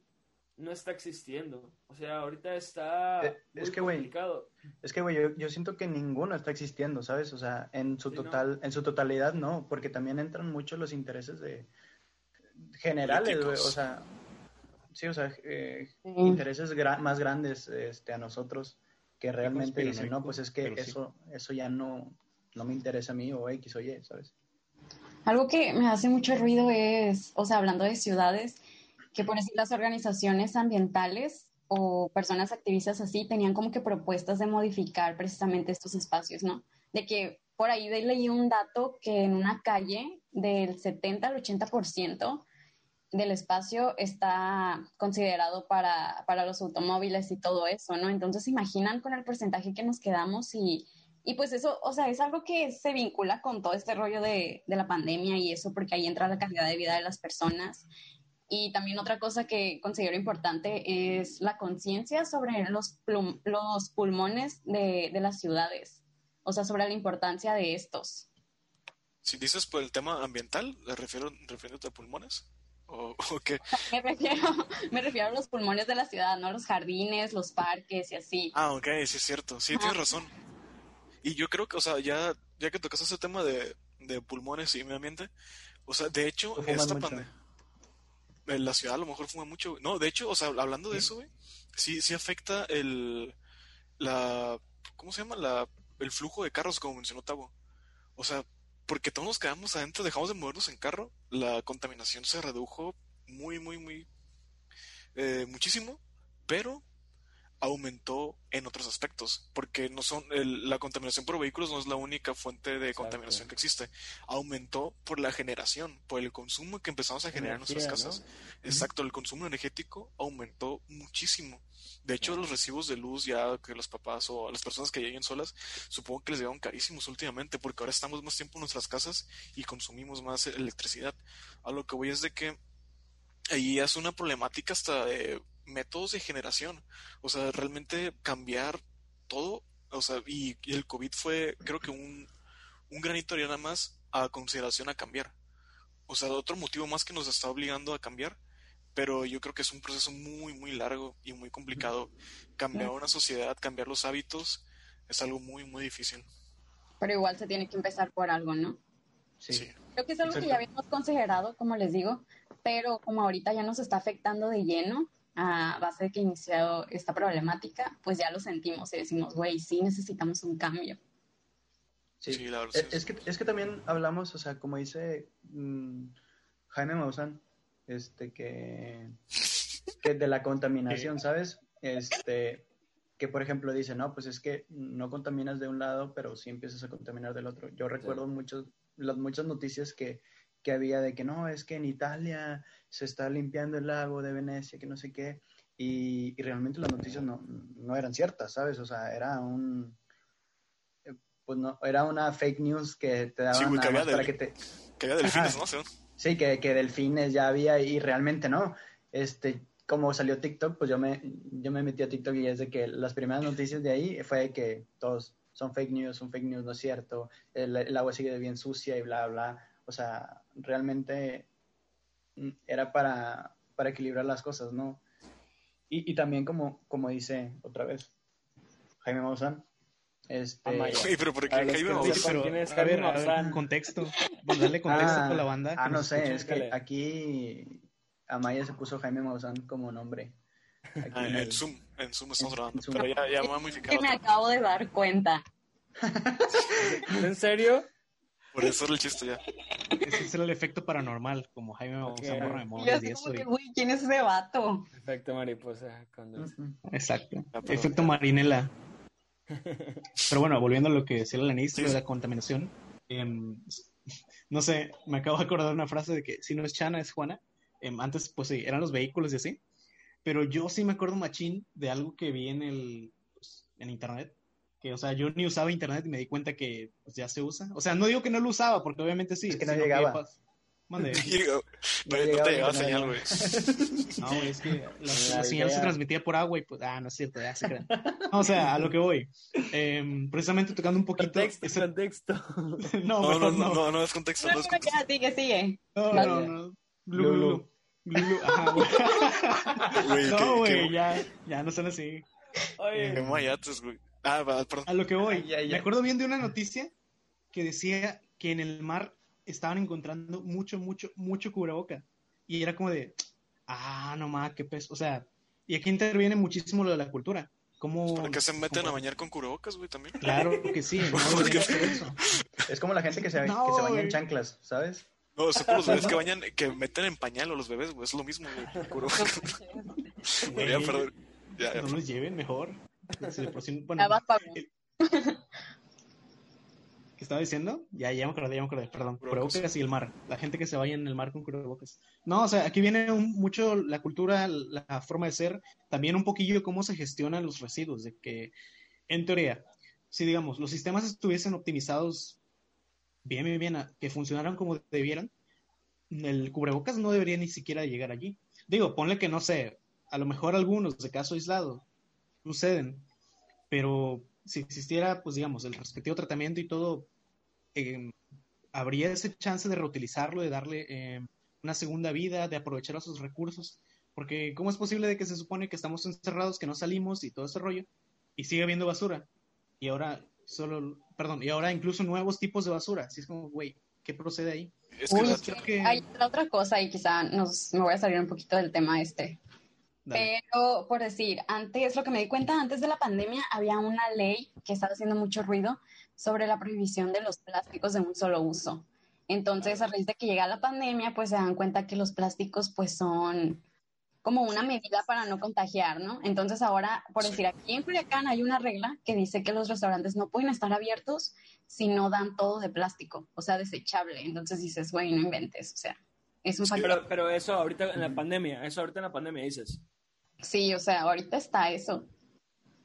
no está existiendo. O sea, ahorita está Eh, es que, complicado. Es que, güey, yo, yo siento que ninguno está existiendo, ¿sabes? O sea, en su Sí, ¿no? total, en su totalidad no, porque también entran mucho los intereses de generales, güey, o sea, sí, o sea, eh, Sí. intereses gra- más grandes este, a nosotros que realmente dicen, no, pues es que pero sí. eso, eso ya no, no me interesa a mí o X o Y, ¿sabes? Algo que me hace mucho ruido es, o sea, hablando de ciudades, que por decir las organizaciones ambientales o personas activistas así tenían como que propuestas de modificar precisamente estos espacios, ¿no? De que por ahí leí un dato que en una calle del 70 al 80% del espacio está considerado para, para los automóviles y todo eso, ¿no? Entonces, ¿se imaginan con el porcentaje que nos quedamos y, y pues eso, o sea, es algo que se vincula con todo este rollo de, de la pandemia y eso, porque ahí entra la calidad de vida de las personas. Y también otra cosa que considero importante es la conciencia sobre los, plum- los pulmones de, de las ciudades, o sea, sobre la importancia de estos. Si dices por el tema ambiental, ¿le refiero refiriéndote a pulmones? ¿O, o qué? Me refiero, me refiero a los pulmones de la ciudad, no los jardines, los parques y así. Ah, ok, sí es cierto. Sí, tienes razón. Y yo creo que, o sea, ya, ya que tocas ese tema de, de pulmones y medio ambiente, o sea, de hecho, esta pandemia. En la ciudad a lo mejor fuma mucho. No, de hecho, o sea, hablando de eso, güey, sí, sí afecta el. La. ¿Cómo se llama? La, el flujo de carros, como mencionó Tavo. O sea, porque todos nos quedamos adentro, dejamos de movernos en carro, la contaminación se redujo muy, muy, muy. eh, muchísimo, pero aumentó en otros aspectos, porque no son el- la contaminación por vehículos no es la única fuente de Exacto. contaminación que existe. Aumentó por la generación, por el consumo que empezamos a generar en nuestras casas. Exacto, el consumo energético aumentó muchísimo. De hecho, los recibos de luz ya que los papás o las personas que lleguen solas, supongo que les llevan carísimos últimamente, porque ahora estamos más tiempo en nuestras casas y consumimos más electricidad. A lo que voy es de que ahí es una problemática hasta de métodos de generación. O sea, realmente cambiar todo. O sea, y, y el COVID fue, creo que un, un granito de arena más a consideración a cambiar. O sea, otro motivo más que nos está obligando a cambiar. Pero yo creo que es un proceso muy, muy largo y muy complicado. Cambiar una sociedad, cambiar los hábitos, es algo muy, muy difícil. Pero igual se tiene que empezar por algo, ¿no? Sí. Sí. Creo que es algo que ya habíamos considerado, como les digo, pero como ahorita ya nos está afectando de lleno a base de que inició esta problemática, pues ya lo sentimos y decimos, güey, sí necesitamos un cambio. Sí. Sí, la verdad, Eh, sí. Es que, es que también hablamos, o sea, como dice mm, Jaime Maussan, este, que, que de la contaminación, ¿sabes? Este, que por ejemplo dice, no, pues es que no contaminas de un lado, pero sí empiezas a contaminar del otro. Yo recuerdo muchos, las muchas noticias que, que había de que no, es que en Italia se está limpiando el lago de Venecia, que no sé qué, y, y realmente las noticias no, no eran ciertas, ¿sabes? O sea, era un pues no, era una fake news que te daban Sí, güey, que había para del- que te... Que había delfines. ¿no? Sí. Sí, que, que delfines ya había y realmente no. Este, como salió TikTok, pues yo me, yo me metí a TikTok y es de que las primeras noticias de ahí fue de que todos son fake news, son fake news, no es cierto, el, el agua sigue bien sucia y bla, bla. O sea, realmente mm, era para, para equilibrar las cosas, ¿no? Y, y también como, como dice otra vez Jaime Maussan, este... Amaya. Güey, pero ¿por qué Jaime que Maussan? quién es a Jaime ver, a ver, Maussan. contexto. Pues darle contexto Ah, con la banda. Ah, que no sé, es que Dale. aquí Amaya se puso Jaime Maussan como nombre. Ah, en en el- Zoom, en Zoom estamos grabando. Pero ya, ya me voy a Que modificar. me otra. acabo de dar cuenta. ¿En serio? Por eso era el chiste ya. Ese es el efecto paranormal, como Jaime Maussan Ok. borra Y yo memorias así y como eso. que, y- güey, ¿quién es ese vato? Efecto mariposa. Cuando... Exacto. Ah. Efecto Marinela. Pero bueno, volviendo a lo que decía Sí, lo de la contaminación. em, no sé, me acabo de acordar de una frase de que si no es Chana, es Juana. Em, antes, pues sí, eran los vehículos y así. Pero yo sí me acuerdo machín de algo que vi en el pues, en internet. Que, o sea, yo ni usaba internet y me di cuenta que pues, ya se usa. O sea, no digo que no lo usaba, porque obviamente sí. Es que no llegaba. pues, mande. Y, no, No no te llegaba señal, güey. No, güey, es que la, La la señal se transmitía por agua y pues, ah, no es cierto, ya se crean. No, o sea, a lo que voy. Em, precisamente tocando un poquito. Contexto, ese- contexto. No, No, no, no. no, no, no es contexto, no No, es no, contexto. ya, sigue, sigue. No, no, no. Glu, glu. Ajá, güey. No, que- güey, que- ya, ya no son así. Oye, que mayates, güey. Ah, va, perdón. A lo que voy. Me acuerdo bien de una noticia que decía que en el mar estaban encontrando mucho, mucho, mucho cubreboca. Y era como de, ah, no más, qué peso. O sea, y aquí interviene muchísimo lo de la cultura. ¿Cómo, ¿Para qué se meten a bañar con cubrebocas, güey, también? Claro que sí, no eso. Es como la gente que se, No, que se baña en chanclas, ¿sabes? No, eso por los bebés que bañan, que meten en pañal o los bebés, güey, es lo mismo, güey. Cubrebocas. Ya. Ya, ya, no los lleven mejor. Si por bueno, ¿qué estaba diciendo? Ya, ya me acordé, ya me acordé, perdón. Cubrebocas. Cubrebocas y el mar. La gente que se vaya en el mar con cubrebocas. No, o sea, aquí viene un- mucho la cultura, la forma de ser, también un poquillo cómo se gestionan los residuos, de que, en teoría, si digamos, los sistemas estuviesen optimizados bien, bien, bien, a- que funcionaran como debieran, el cubrebocas no debería ni siquiera llegar allí. Digo, ponle que no sé, a lo mejor algunos de caso aislado suceden, pero si existiera, pues digamos, el respectivo tratamiento y todo, eh, habría ese chance de reutilizarlo, de darle eh, una segunda vida, de aprovechar esos recursos, porque ¿cómo es posible de que se supone que estamos encerrados, que no salimos y todo ese rollo, y sigue habiendo basura? Y ahora solo, perdón, y ahora incluso nuevos tipos de basura, así es como, güey, ¿qué procede ahí? Es que Uy, la- es que creo que- hay otra- otra cosa y quizá nos, me voy a salir un poquito del tema este. Dale. Pero, por decir, antes, lo que me di cuenta, antes de la pandemia había una ley que estaba haciendo mucho ruido sobre la prohibición de los plásticos de un solo uso. Entonces, a raíz de que llega la pandemia, pues se dan cuenta que los plásticos pues son como una medida para no contagiar, ¿no? Entonces ahora, por decir, aquí en Culiacán hay una regla que dice que los restaurantes no pueden estar abiertos si no dan todo de plástico, o sea, desechable. Entonces dices, güey, no inventes, o sea, es un factor. pero, pero eso ahorita en la pandemia, eso ahorita en la pandemia dices. Sí, o sea, ahorita está eso.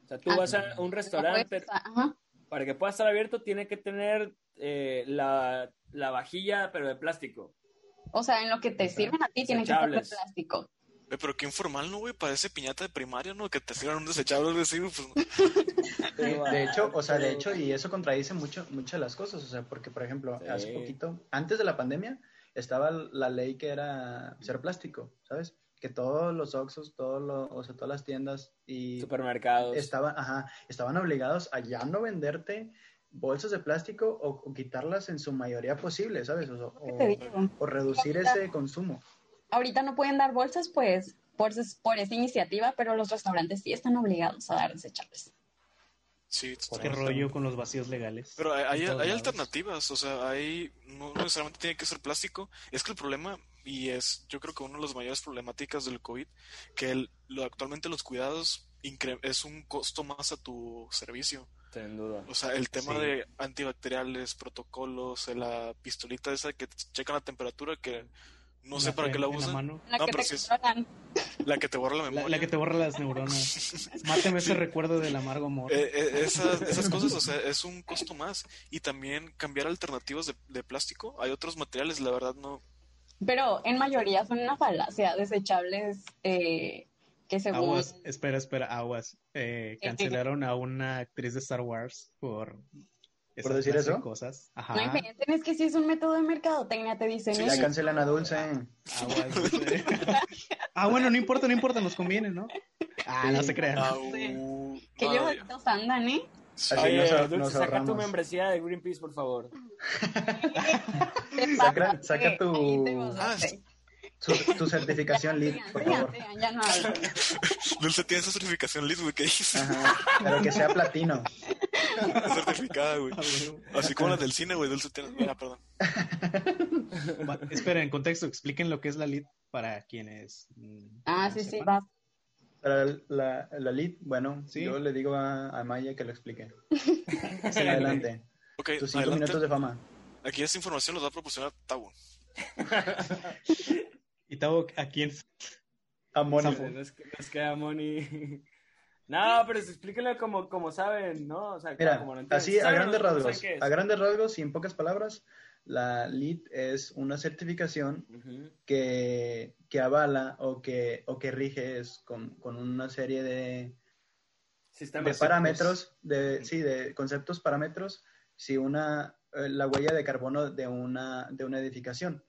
O sea, tú Ah, vas a un restaurante, ajá. para que pueda estar abierto tiene que tener eh, la, la vajilla, pero de plástico. O sea, en lo que te sirven a ti tiene que ser de plástico. Pero qué informal, ¿no, güey? Parece piñata de primaria, ¿no? Que te sirvan un desechable, así, pues... De hecho, o sea, de hecho, y eso contradice mucho, muchas de las cosas, o sea, porque, por ejemplo, Sí. hace poquito, antes de la pandemia, estaba la ley que era cero plástico, ¿sabes? Que todos los Oxxos, todos los, o sea, todas las tiendas y Supermercados. estaban, ajá, estaban obligados a ya no venderte bolsas de plástico o, o quitarlas en su mayoría posible, ¿sabes? O, ¿Qué o- reducir ese consumo. Ahorita no pueden dar bolsas, pues, por, por esa iniciativa, pero los restaurantes sí están obligados a dar desechables. Sí, ¿Qué rollo con los vacíos legales? Pero hay, alternativas, o sea, hay, no necesariamente tiene que ser plástico. Es que el problema, y es yo creo que una de las mayores problemáticas del COVID, que el- lo, actualmente los cuidados incre- es un costo más a tu servicio. Sin duda. O sea, el tema Sí. de antibacteriales, protocolos, la pistolita esa que checan la temperatura, que No sé La para qué la la usan. mano. La No, que pero te sí es-. La que te borra la La, memoria. la que te borra las neuronas. Máteme ese recuerdo del amargo amor. Eh, eh, esas, esas cosas, o sea, es un costo más. Y también cambiar alternativas de, de plástico. Hay otros materiales, la verdad, no. Pero en mayoría son una falacia, desechables eh, que según... Aguas, espera, espera, aguas. Eh, cancelaron a una actriz de Star Wars por, esa decir eso? cosas. Ajá. No inventen, es que si es un método de mercadotecnia, te dicen Sí, Ya eso. cancelan a Dulce. Dice. ah, bueno, no importa, no importa, nos conviene, ¿no? Ah, no se crean. Que Ah, ellos ya. dos andan, ¿eh? Sí. Así Oye, nos Dulce, nos saca tu membresía de Greenpeace, por favor. Saca- saca tu- Ah. Su- tu certificación LEED, por favor. no. Dulce tiene esa certificación LEED, güey, que dice. Ajá, pero que sea platino. certificada, güey. Ah, bueno. Así como la del cine, güey, Dulce tiene. Ah, perdón. Va, espera, en contexto, expliquen lo que es la lead para quienes. mm, Ah, sí, sí. Para la, la lead, bueno, Sí. yo le digo a, a Maya que lo explique. Adelante. Ok, Tus cinco adelante. minutos de fama. Aquí esta información los va a proporcionar Tabo. Y Tavo, ¿a quién? Zafo. Nos, nos queda Moni. No, pero explíquenlo como, como saben, ¿no? O sea, Mira, como no entienden. así a ¿Saben o grandes rasgos, a grandes rasgos y en pocas palabras, la LEED es una certificación que, que avala o que, o que rige es con, con una serie de, Sistemas de psíquicos. parámetros, de, sí, de conceptos parámetros, si una, eh, la huella de carbono de una, de una edificación.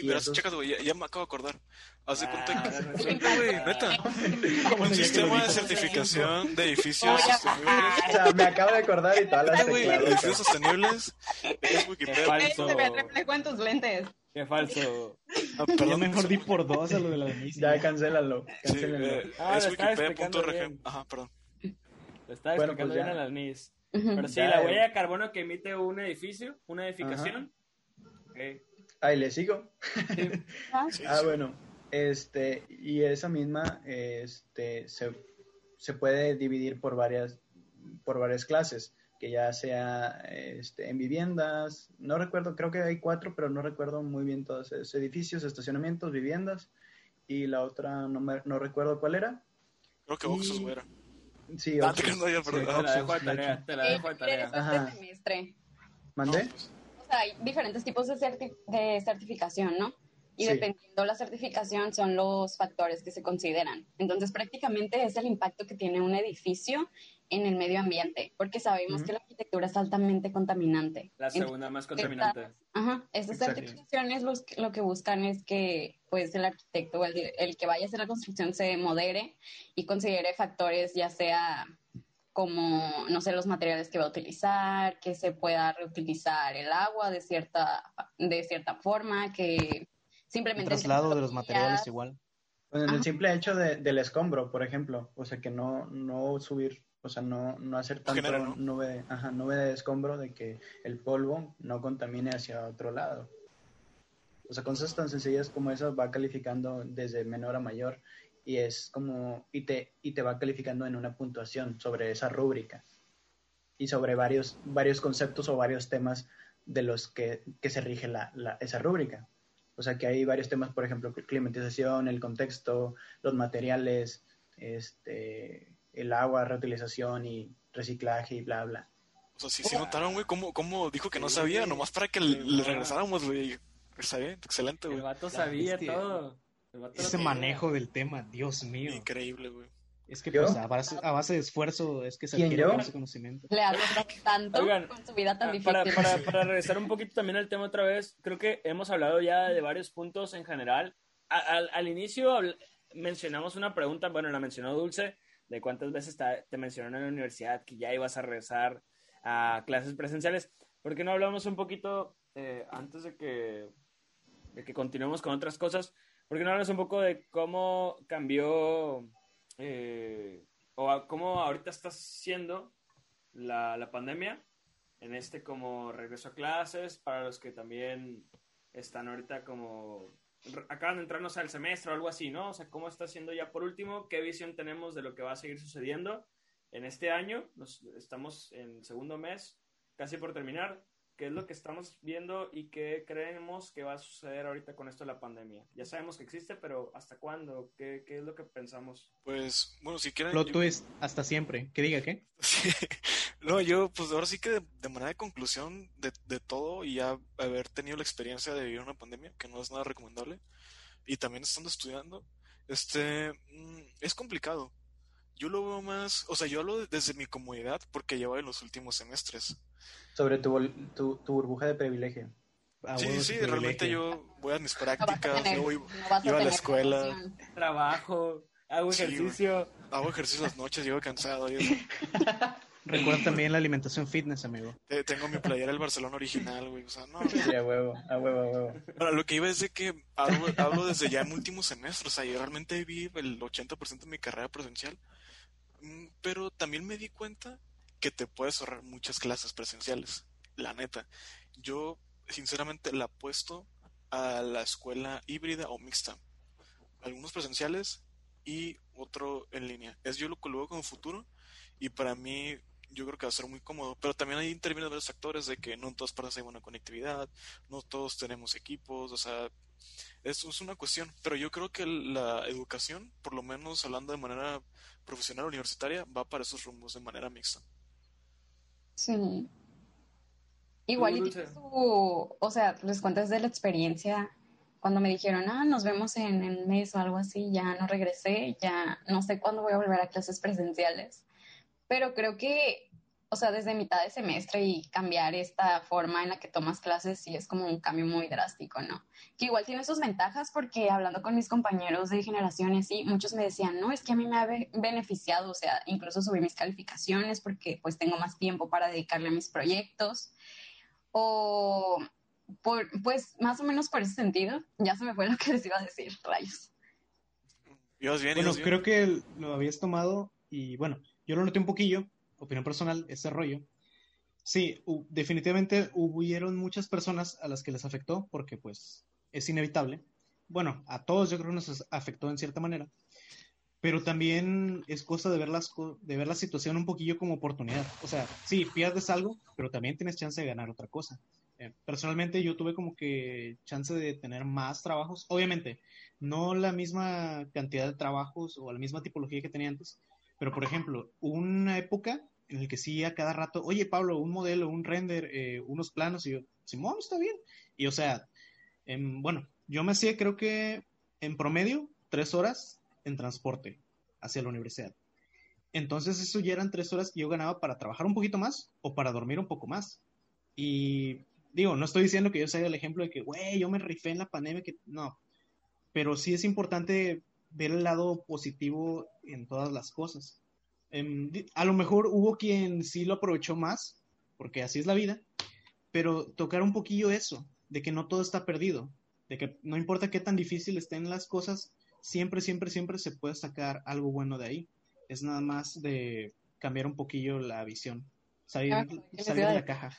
Sí, verás, esos- chécate, güey, ya, ya me acabo de acordar. Haz de cuenta Ah, que. Neta, güey, neta. Ah, bueno, Un sistema de certificación de edificios Oye, sostenibles. O sea, me acabo de acordar y todas las Ah, güey, edificios sostenibles. Es Qué Wikipedia. falso. Tus lentes. Qué falso. Ah, Yo perdón, mejor di por dos a lo de la misa. Ya, cancélalo. Sí, cancélenlo. eh, Ah, es wikipedia.org. bien. Ajá, perdón. Lo estaba Bueno, explicando pues bien ya. a las NIS. Pero sí, Ya, la eh. huella de carbono que emite un edificio, una edificación. Ok. Ahí le sigo. Ah, Sí, Ah, sí. bueno, este, y esa misma, este, se, se puede dividir por varias, por varias clases, que ya sea, este, en viviendas, no recuerdo, creo que hay cuatro, pero no recuerdo muy bien todos, es edificios, estacionamientos, viviendas, y la otra no, me- no recuerdo cuál era. Creo que Oxus, Y- güey, era. Sí, Ah, sí. Te la dejo de de tarea, te la Eh, dejo de tarea. Ajá. ¿Mandé? No, pues, hay diferentes tipos de, certi- de certificación, ¿no? Y Sí. dependiendo la certificación son los factores que se consideran. Entonces, prácticamente es el impacto que tiene un edificio en el medio ambiente, porque sabemos Ujú. que la arquitectura es altamente contaminante. La Entonces, segunda más contaminante. Ajá, estas certificaciones los- lo que buscan es que pues el arquitecto o el, el que vaya a hacer la construcción se modere y considere factores ya sea como, no sé, los materiales que va a utilizar, que se pueda reutilizar el agua de cierta, de cierta forma, que El simplemente... traslado de los materiales igual. Bueno, en el simple hecho de- del escombro, por ejemplo, o sea, que no, no subir, o sea, no, no hacer tanto Genera, ¿no? nube, ajá, nube de escombro de que el polvo no contamine hacia otro lado. O sea, cosas tan sencillas como eso va calificando desde menor a mayor y es como, y te, y te va calificando en una puntuación sobre esa rúbrica y sobre varios, varios conceptos o varios temas de los que, que se rige la, la- esa rúbrica. O sea que hay varios temas, por ejemplo, climatización, el contexto, los materiales, este, el agua, reutilización y reciclaje y bla, bla. O sea, sí, sí notaron, güey, cómo, cómo dijo que no sabía, nomás para que le, regresáramos, güey. Está bien, excelente, El güey. vato sabía todo. Ese manejo del tema, Dios mío. Increíble, güey. Es que pues, a, base, a base de esfuerzo es que se ¿Quién, adquiere ese conocimiento. Le ha costado tanto Oigan, con su vida tan Ah, difícil. Para, para, para regresar un poquito también al tema otra vez, creo que hemos hablado ya de varios puntos en general. Al, al inicio mencionamos una pregunta, bueno, la mencionó Dulce, de cuántas veces te mencionaron en la universidad que ya ibas a regresar a clases presenciales. ¿Por qué no hablamos un poquito, eh, antes de que, de que continuemos con otras cosas, por qué no hablas un poco de cómo cambió eh, o a- cómo ahorita estás siendo la, la pandemia en este como regreso a clases para los que también están ahorita como acaban de entrarnos al semestre o algo así, ¿no? O sea, ¿cómo está siendo ya por último? ¿Qué visión tenemos de lo que va a seguir sucediendo en este año? Nos, estamos en segundo mes, casi por terminar. Qué es lo que estamos viendo y qué creemos que va a suceder ahorita con esto de la pandemia. Ya sabemos que existe, pero ¿hasta cuándo? ¿Qué, qué es lo que pensamos? Pues, bueno, si quieren... Plot twist, hasta siempre. ¿Qué diga qué? Sí. No, yo, pues ahora sí que de, de manera de conclusión de, de, todo y ya haber tenido la experiencia de vivir una pandemia, que no es nada recomendable, y también estando estudiando, este, mm, es complicado. Yo lo veo más, o sea, yo hablo desde mi comodidad porque llevo en los últimos semestres. Sobre tu, tu, tu burbuja de privilegio. Ah, sí, sí, realmente yo voy a mis prácticas, no iba, no iba a, a la escuela. Trabajo, hago ejercicio. Sí, hago ejercicio las noches, llego cansado. Y Recuerda también la alimentación fitness, amigo. Tengo mi playera del Barcelona original, güey. O sea, no. Sí, a huevo, a huevo, a huevo. Ahora, lo que iba es de que hablo, hablo desde ya en último semestre. O sea, yo realmente vi el 80% de mi carrera presencial. Mm, pero también me di cuenta que te puedes ahorrar muchas clases presenciales. La neta. Yo, sinceramente, la apuesto a la escuela híbrida o mixta. Algunos presenciales y otro en línea. Es yo lo que lo veo como futuro. Y para mí, yo creo que va a ser muy cómodo. Pero también hay intervienen varios factores de que no en todas partes hay buena conectividad, no todos tenemos equipos, o sea, es una cuestión. Pero yo creo que la educación, por lo menos hablando de manera profesional universitaria, va para esos rumbos de manera mixta. Sí. Igual y su, o sea, les cuentas de la experiencia cuando me dijeron, ah, nos vemos en el mes o algo así, ya no regresé, ya no sé cuándo voy a volver a clases presenciales. Pero creo que, o sea, desde mitad de semestre y cambiar esta forma en la que tomas clases sí es como un cambio muy drástico, ¿no? Que igual tiene sus ventajas porque hablando con mis compañeros de generaciones, sí, muchos me decían, no, es que a mí me ha beneficiado, o sea, incluso subir mis calificaciones porque pues tengo más tiempo para dedicarle a mis proyectos. O por, pues más o menos por ese sentido, ya se me fue lo que les iba a decir, rayos. Ibas bien, bueno, bien. creo que lo habías tomado y bueno, yo lo noté un poquillo, opinión personal, ese rollo. Sí, definitivamente hubieron muchas personas a las que les afectó porque pues es inevitable. Bueno, a todos yo creo que nos afectó en cierta manera, pero también es cosa de ver, las, de ver la situación un poquillo como oportunidad. O sea, sí, pierdes algo, pero también tienes chance de ganar otra cosa. Eh, personalmente yo tuve como que chance de tener más trabajos. Obviamente, no la misma cantidad de trabajos o la misma tipología que tenía antes, pero por ejemplo, una época en la que sí a cada rato, oye Pablo, un modelo, un render, eh, unos planos, y yo, Simón, está bien. Y o sea, eh, bueno, yo me hacía creo que en promedio tres horas en transporte hacia la universidad. Entonces eso ya eran tres horas que yo ganaba para trabajar un poquito más o para dormir un poco más. Y digo, no estoy diciendo que yo sea el ejemplo de que, güey, yo me rifé en la pandemia, que no. Pero sí es importante ver el lado positivo en todas las cosas. Eh, a lo mejor hubo quien sí lo aprovechó más, porque así es la vida, pero tocar un poquillo eso, de que no todo está perdido, de que no importa qué tan difícil estén las cosas, siempre, siempre, siempre se puede sacar algo bueno de ahí. Es nada más de cambiar un poquillo la visión, salir, ah, salir de la caja.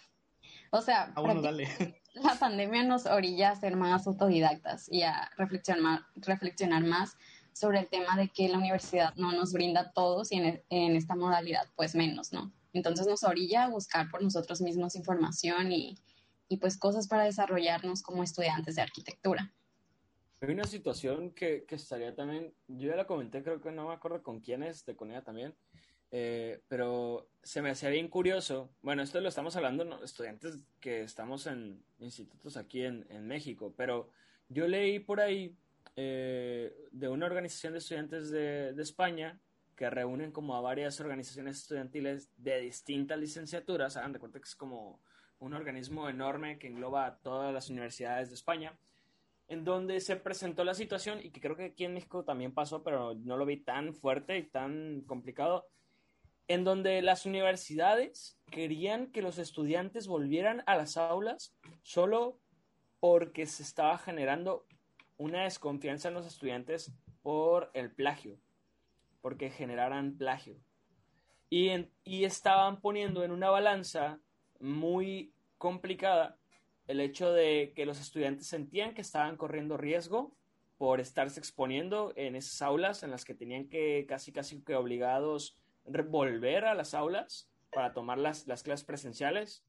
O sea, ah, bueno, dale. la pandemia nos orilla a ser más autodidactas y a reflexionar, reflexionar más sobre el tema de que la universidad no nos brinda a todos y en, en, esta modalidad pues menos, ¿no? Entonces nos orilla a buscar por nosotros mismos información y, y pues cosas para desarrollarnos como estudiantes de arquitectura. Hay una situación que, que, estaría también, yo ya la comenté, creo que no me acuerdo con quién es, de con ella también, eh, pero se me hacía bien curioso. Bueno, esto lo estamos hablando ¿no? estudiantes que estamos en institutos aquí en, en México, pero yo leí por ahí eh, de una organización de estudiantes de, España que reúnen como a varias organizaciones estudiantiles de distintas licenciaturas. Hagan de cuenta que es como un organismo enorme que engloba a todas las universidades de España, en donde se presentó la situación y que creo que aquí en México también pasó, pero no lo vi tan fuerte y tan complicado, en donde las universidades querían que los estudiantes volvieran a las aulas solo porque se estaba generando una desconfianza en los estudiantes por el plagio, porque generaran plagio. Y, y estaban poniendo en una balanza muy complicada el hecho de que los estudiantes sentían que estaban corriendo riesgo por estarse exponiendo en esas aulas en las que tenían que casi casi que obligados volver a las aulas para tomar las, las clases presenciales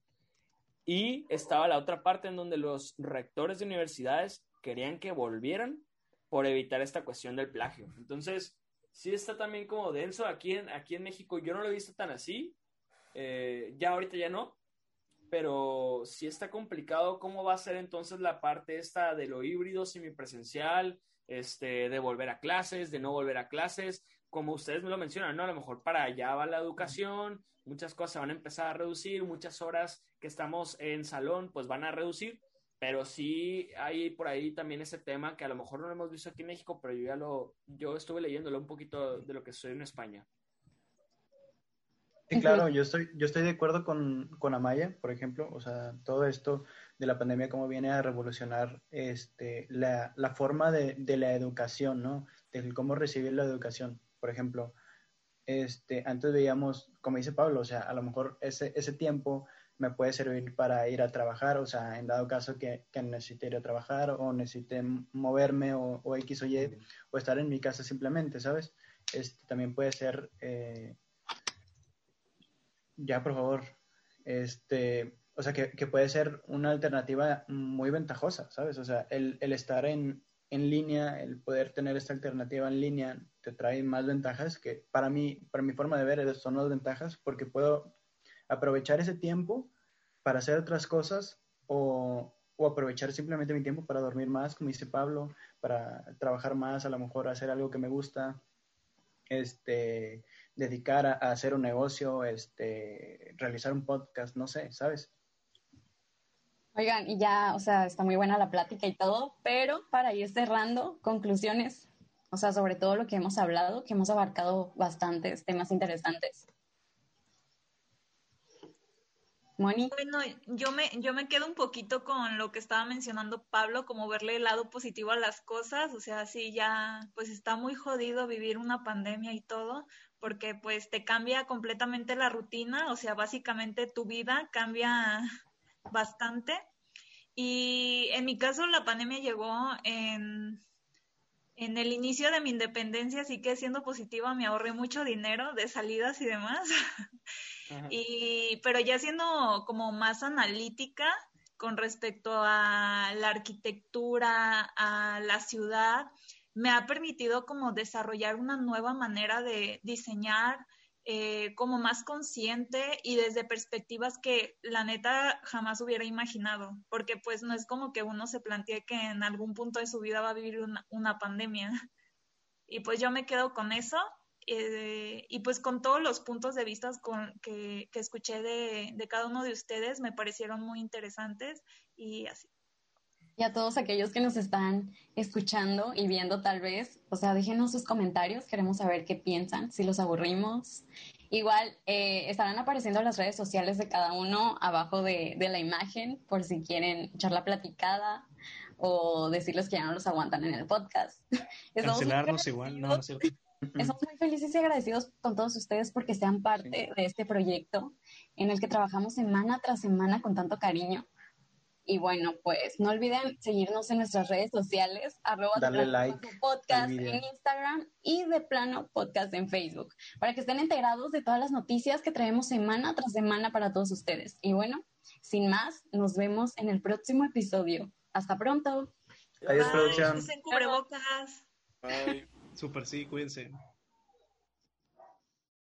Y estaba la otra parte en donde los rectores de universidades querían que volvieran por evitar esta cuestión del plagio. Entonces, sí está también como denso aquí en, aquí en México. Yo no lo he visto tan así. Eh, ya ahorita ya no. Pero sí está complicado cómo va a ser entonces la parte esta de lo híbrido, semipresencial, este, de volver a clases, de no volver a clases. Como ustedes me lo mencionan, ¿no? A lo mejor para allá va la educación, muchas cosas van a empezar a reducir, muchas horas que estamos en salón, pues van a reducir pero sí hay por ahí también ese tema que a lo mejor no lo hemos visto aquí en México, pero yo ya lo, yo estuve leyéndolo un poquito de lo que sucede en España. Sí, claro, yo estoy, yo estoy de acuerdo con, con Amaya, por ejemplo, o sea, todo esto de la pandemia, cómo viene a revolucionar este, la, la forma de, de, la educación, ¿no? De cómo recibir la educación. Por ejemplo, este, antes veíamos, como dice Pablo, o sea, a lo mejor ese, ese tiempo me puede servir para ir a trabajar, o sea, en dado caso que, que necesite ir a trabajar o necesite moverme o, o, X o Y, o estar en mi casa simplemente, ¿sabes? Este, también puede ser, eh, ya por favor, este, o sea, que, que, puede ser una alternativa muy ventajosa, ¿sabes? O sea, el, el estar en, en línea, el poder tener esta alternativa en línea, te trae más ventajas que para mí, para mi forma de ver, son las ventajas porque puedo aprovechar ese tiempo para hacer otras cosas o, o, aprovechar simplemente mi tiempo para dormir más, como dice Pablo, para trabajar más, a lo mejor hacer algo que me gusta, este, dedicar a, hacer un negocio, este, realizar un podcast, no sé, ¿sabes? Oigan, y ya, o sea, está muy buena la plática y todo, pero para ir cerrando, conclusiones, o sea, sobre todo lo que hemos hablado, que hemos abarcado bastantes temas interesantes. Bueno, yo me, yo me quedo un poquito con lo que estaba mencionando Pablo, como verle el lado positivo a las cosas, o sea, sí, ya, pues está muy jodido vivir una pandemia y todo, porque pues te cambia completamente la rutina, o sea, básicamente tu vida cambia bastante. Y en mi caso la pandemia llegó en, en el inicio de mi independencia, así que siendo positiva me ahorré mucho dinero de salidas y demás. Y, pero ya siendo como más analítica con respecto a la arquitectura, a la ciudad, me ha permitido como desarrollar una nueva manera de diseñar, eh, como más consciente y desde perspectivas que la neta jamás hubiera imaginado, porque pues no es como que uno se plantee que en algún punto de su vida va a vivir una, una pandemia. Y pues yo me quedo con eso eh, y pues con todos los puntos de vista con, que, que, escuché de, de, cada uno de ustedes me parecieron muy interesantes y así. Y a todos aquellos que nos están escuchando y viendo tal vez, o sea, déjenos sus comentarios, queremos saber qué piensan, si los aburrimos. Igual eh, estarán apareciendo las redes sociales de cada uno abajo de, de la imagen por si quieren echar la platicada o decirles que ya no los aguantan en el podcast. Cancelarnos igual, no, no es cierto. Estamos muy felices y agradecidos con todos ustedes porque sean parte de este proyecto en el que trabajamos semana tras semana con tanto cariño. Y bueno, pues no olviden seguirnos en nuestras redes sociales, arroba Darle like podcast en Instagram y de plano podcast en Facebook, para que estén enterados de todas las noticias que traemos semana tras semana para todos ustedes. Y bueno, sin más, nos vemos en el próximo episodio. Hasta pronto. Adiós, producción. Usen cubrebocas. Bye. Super, sí, cuídense.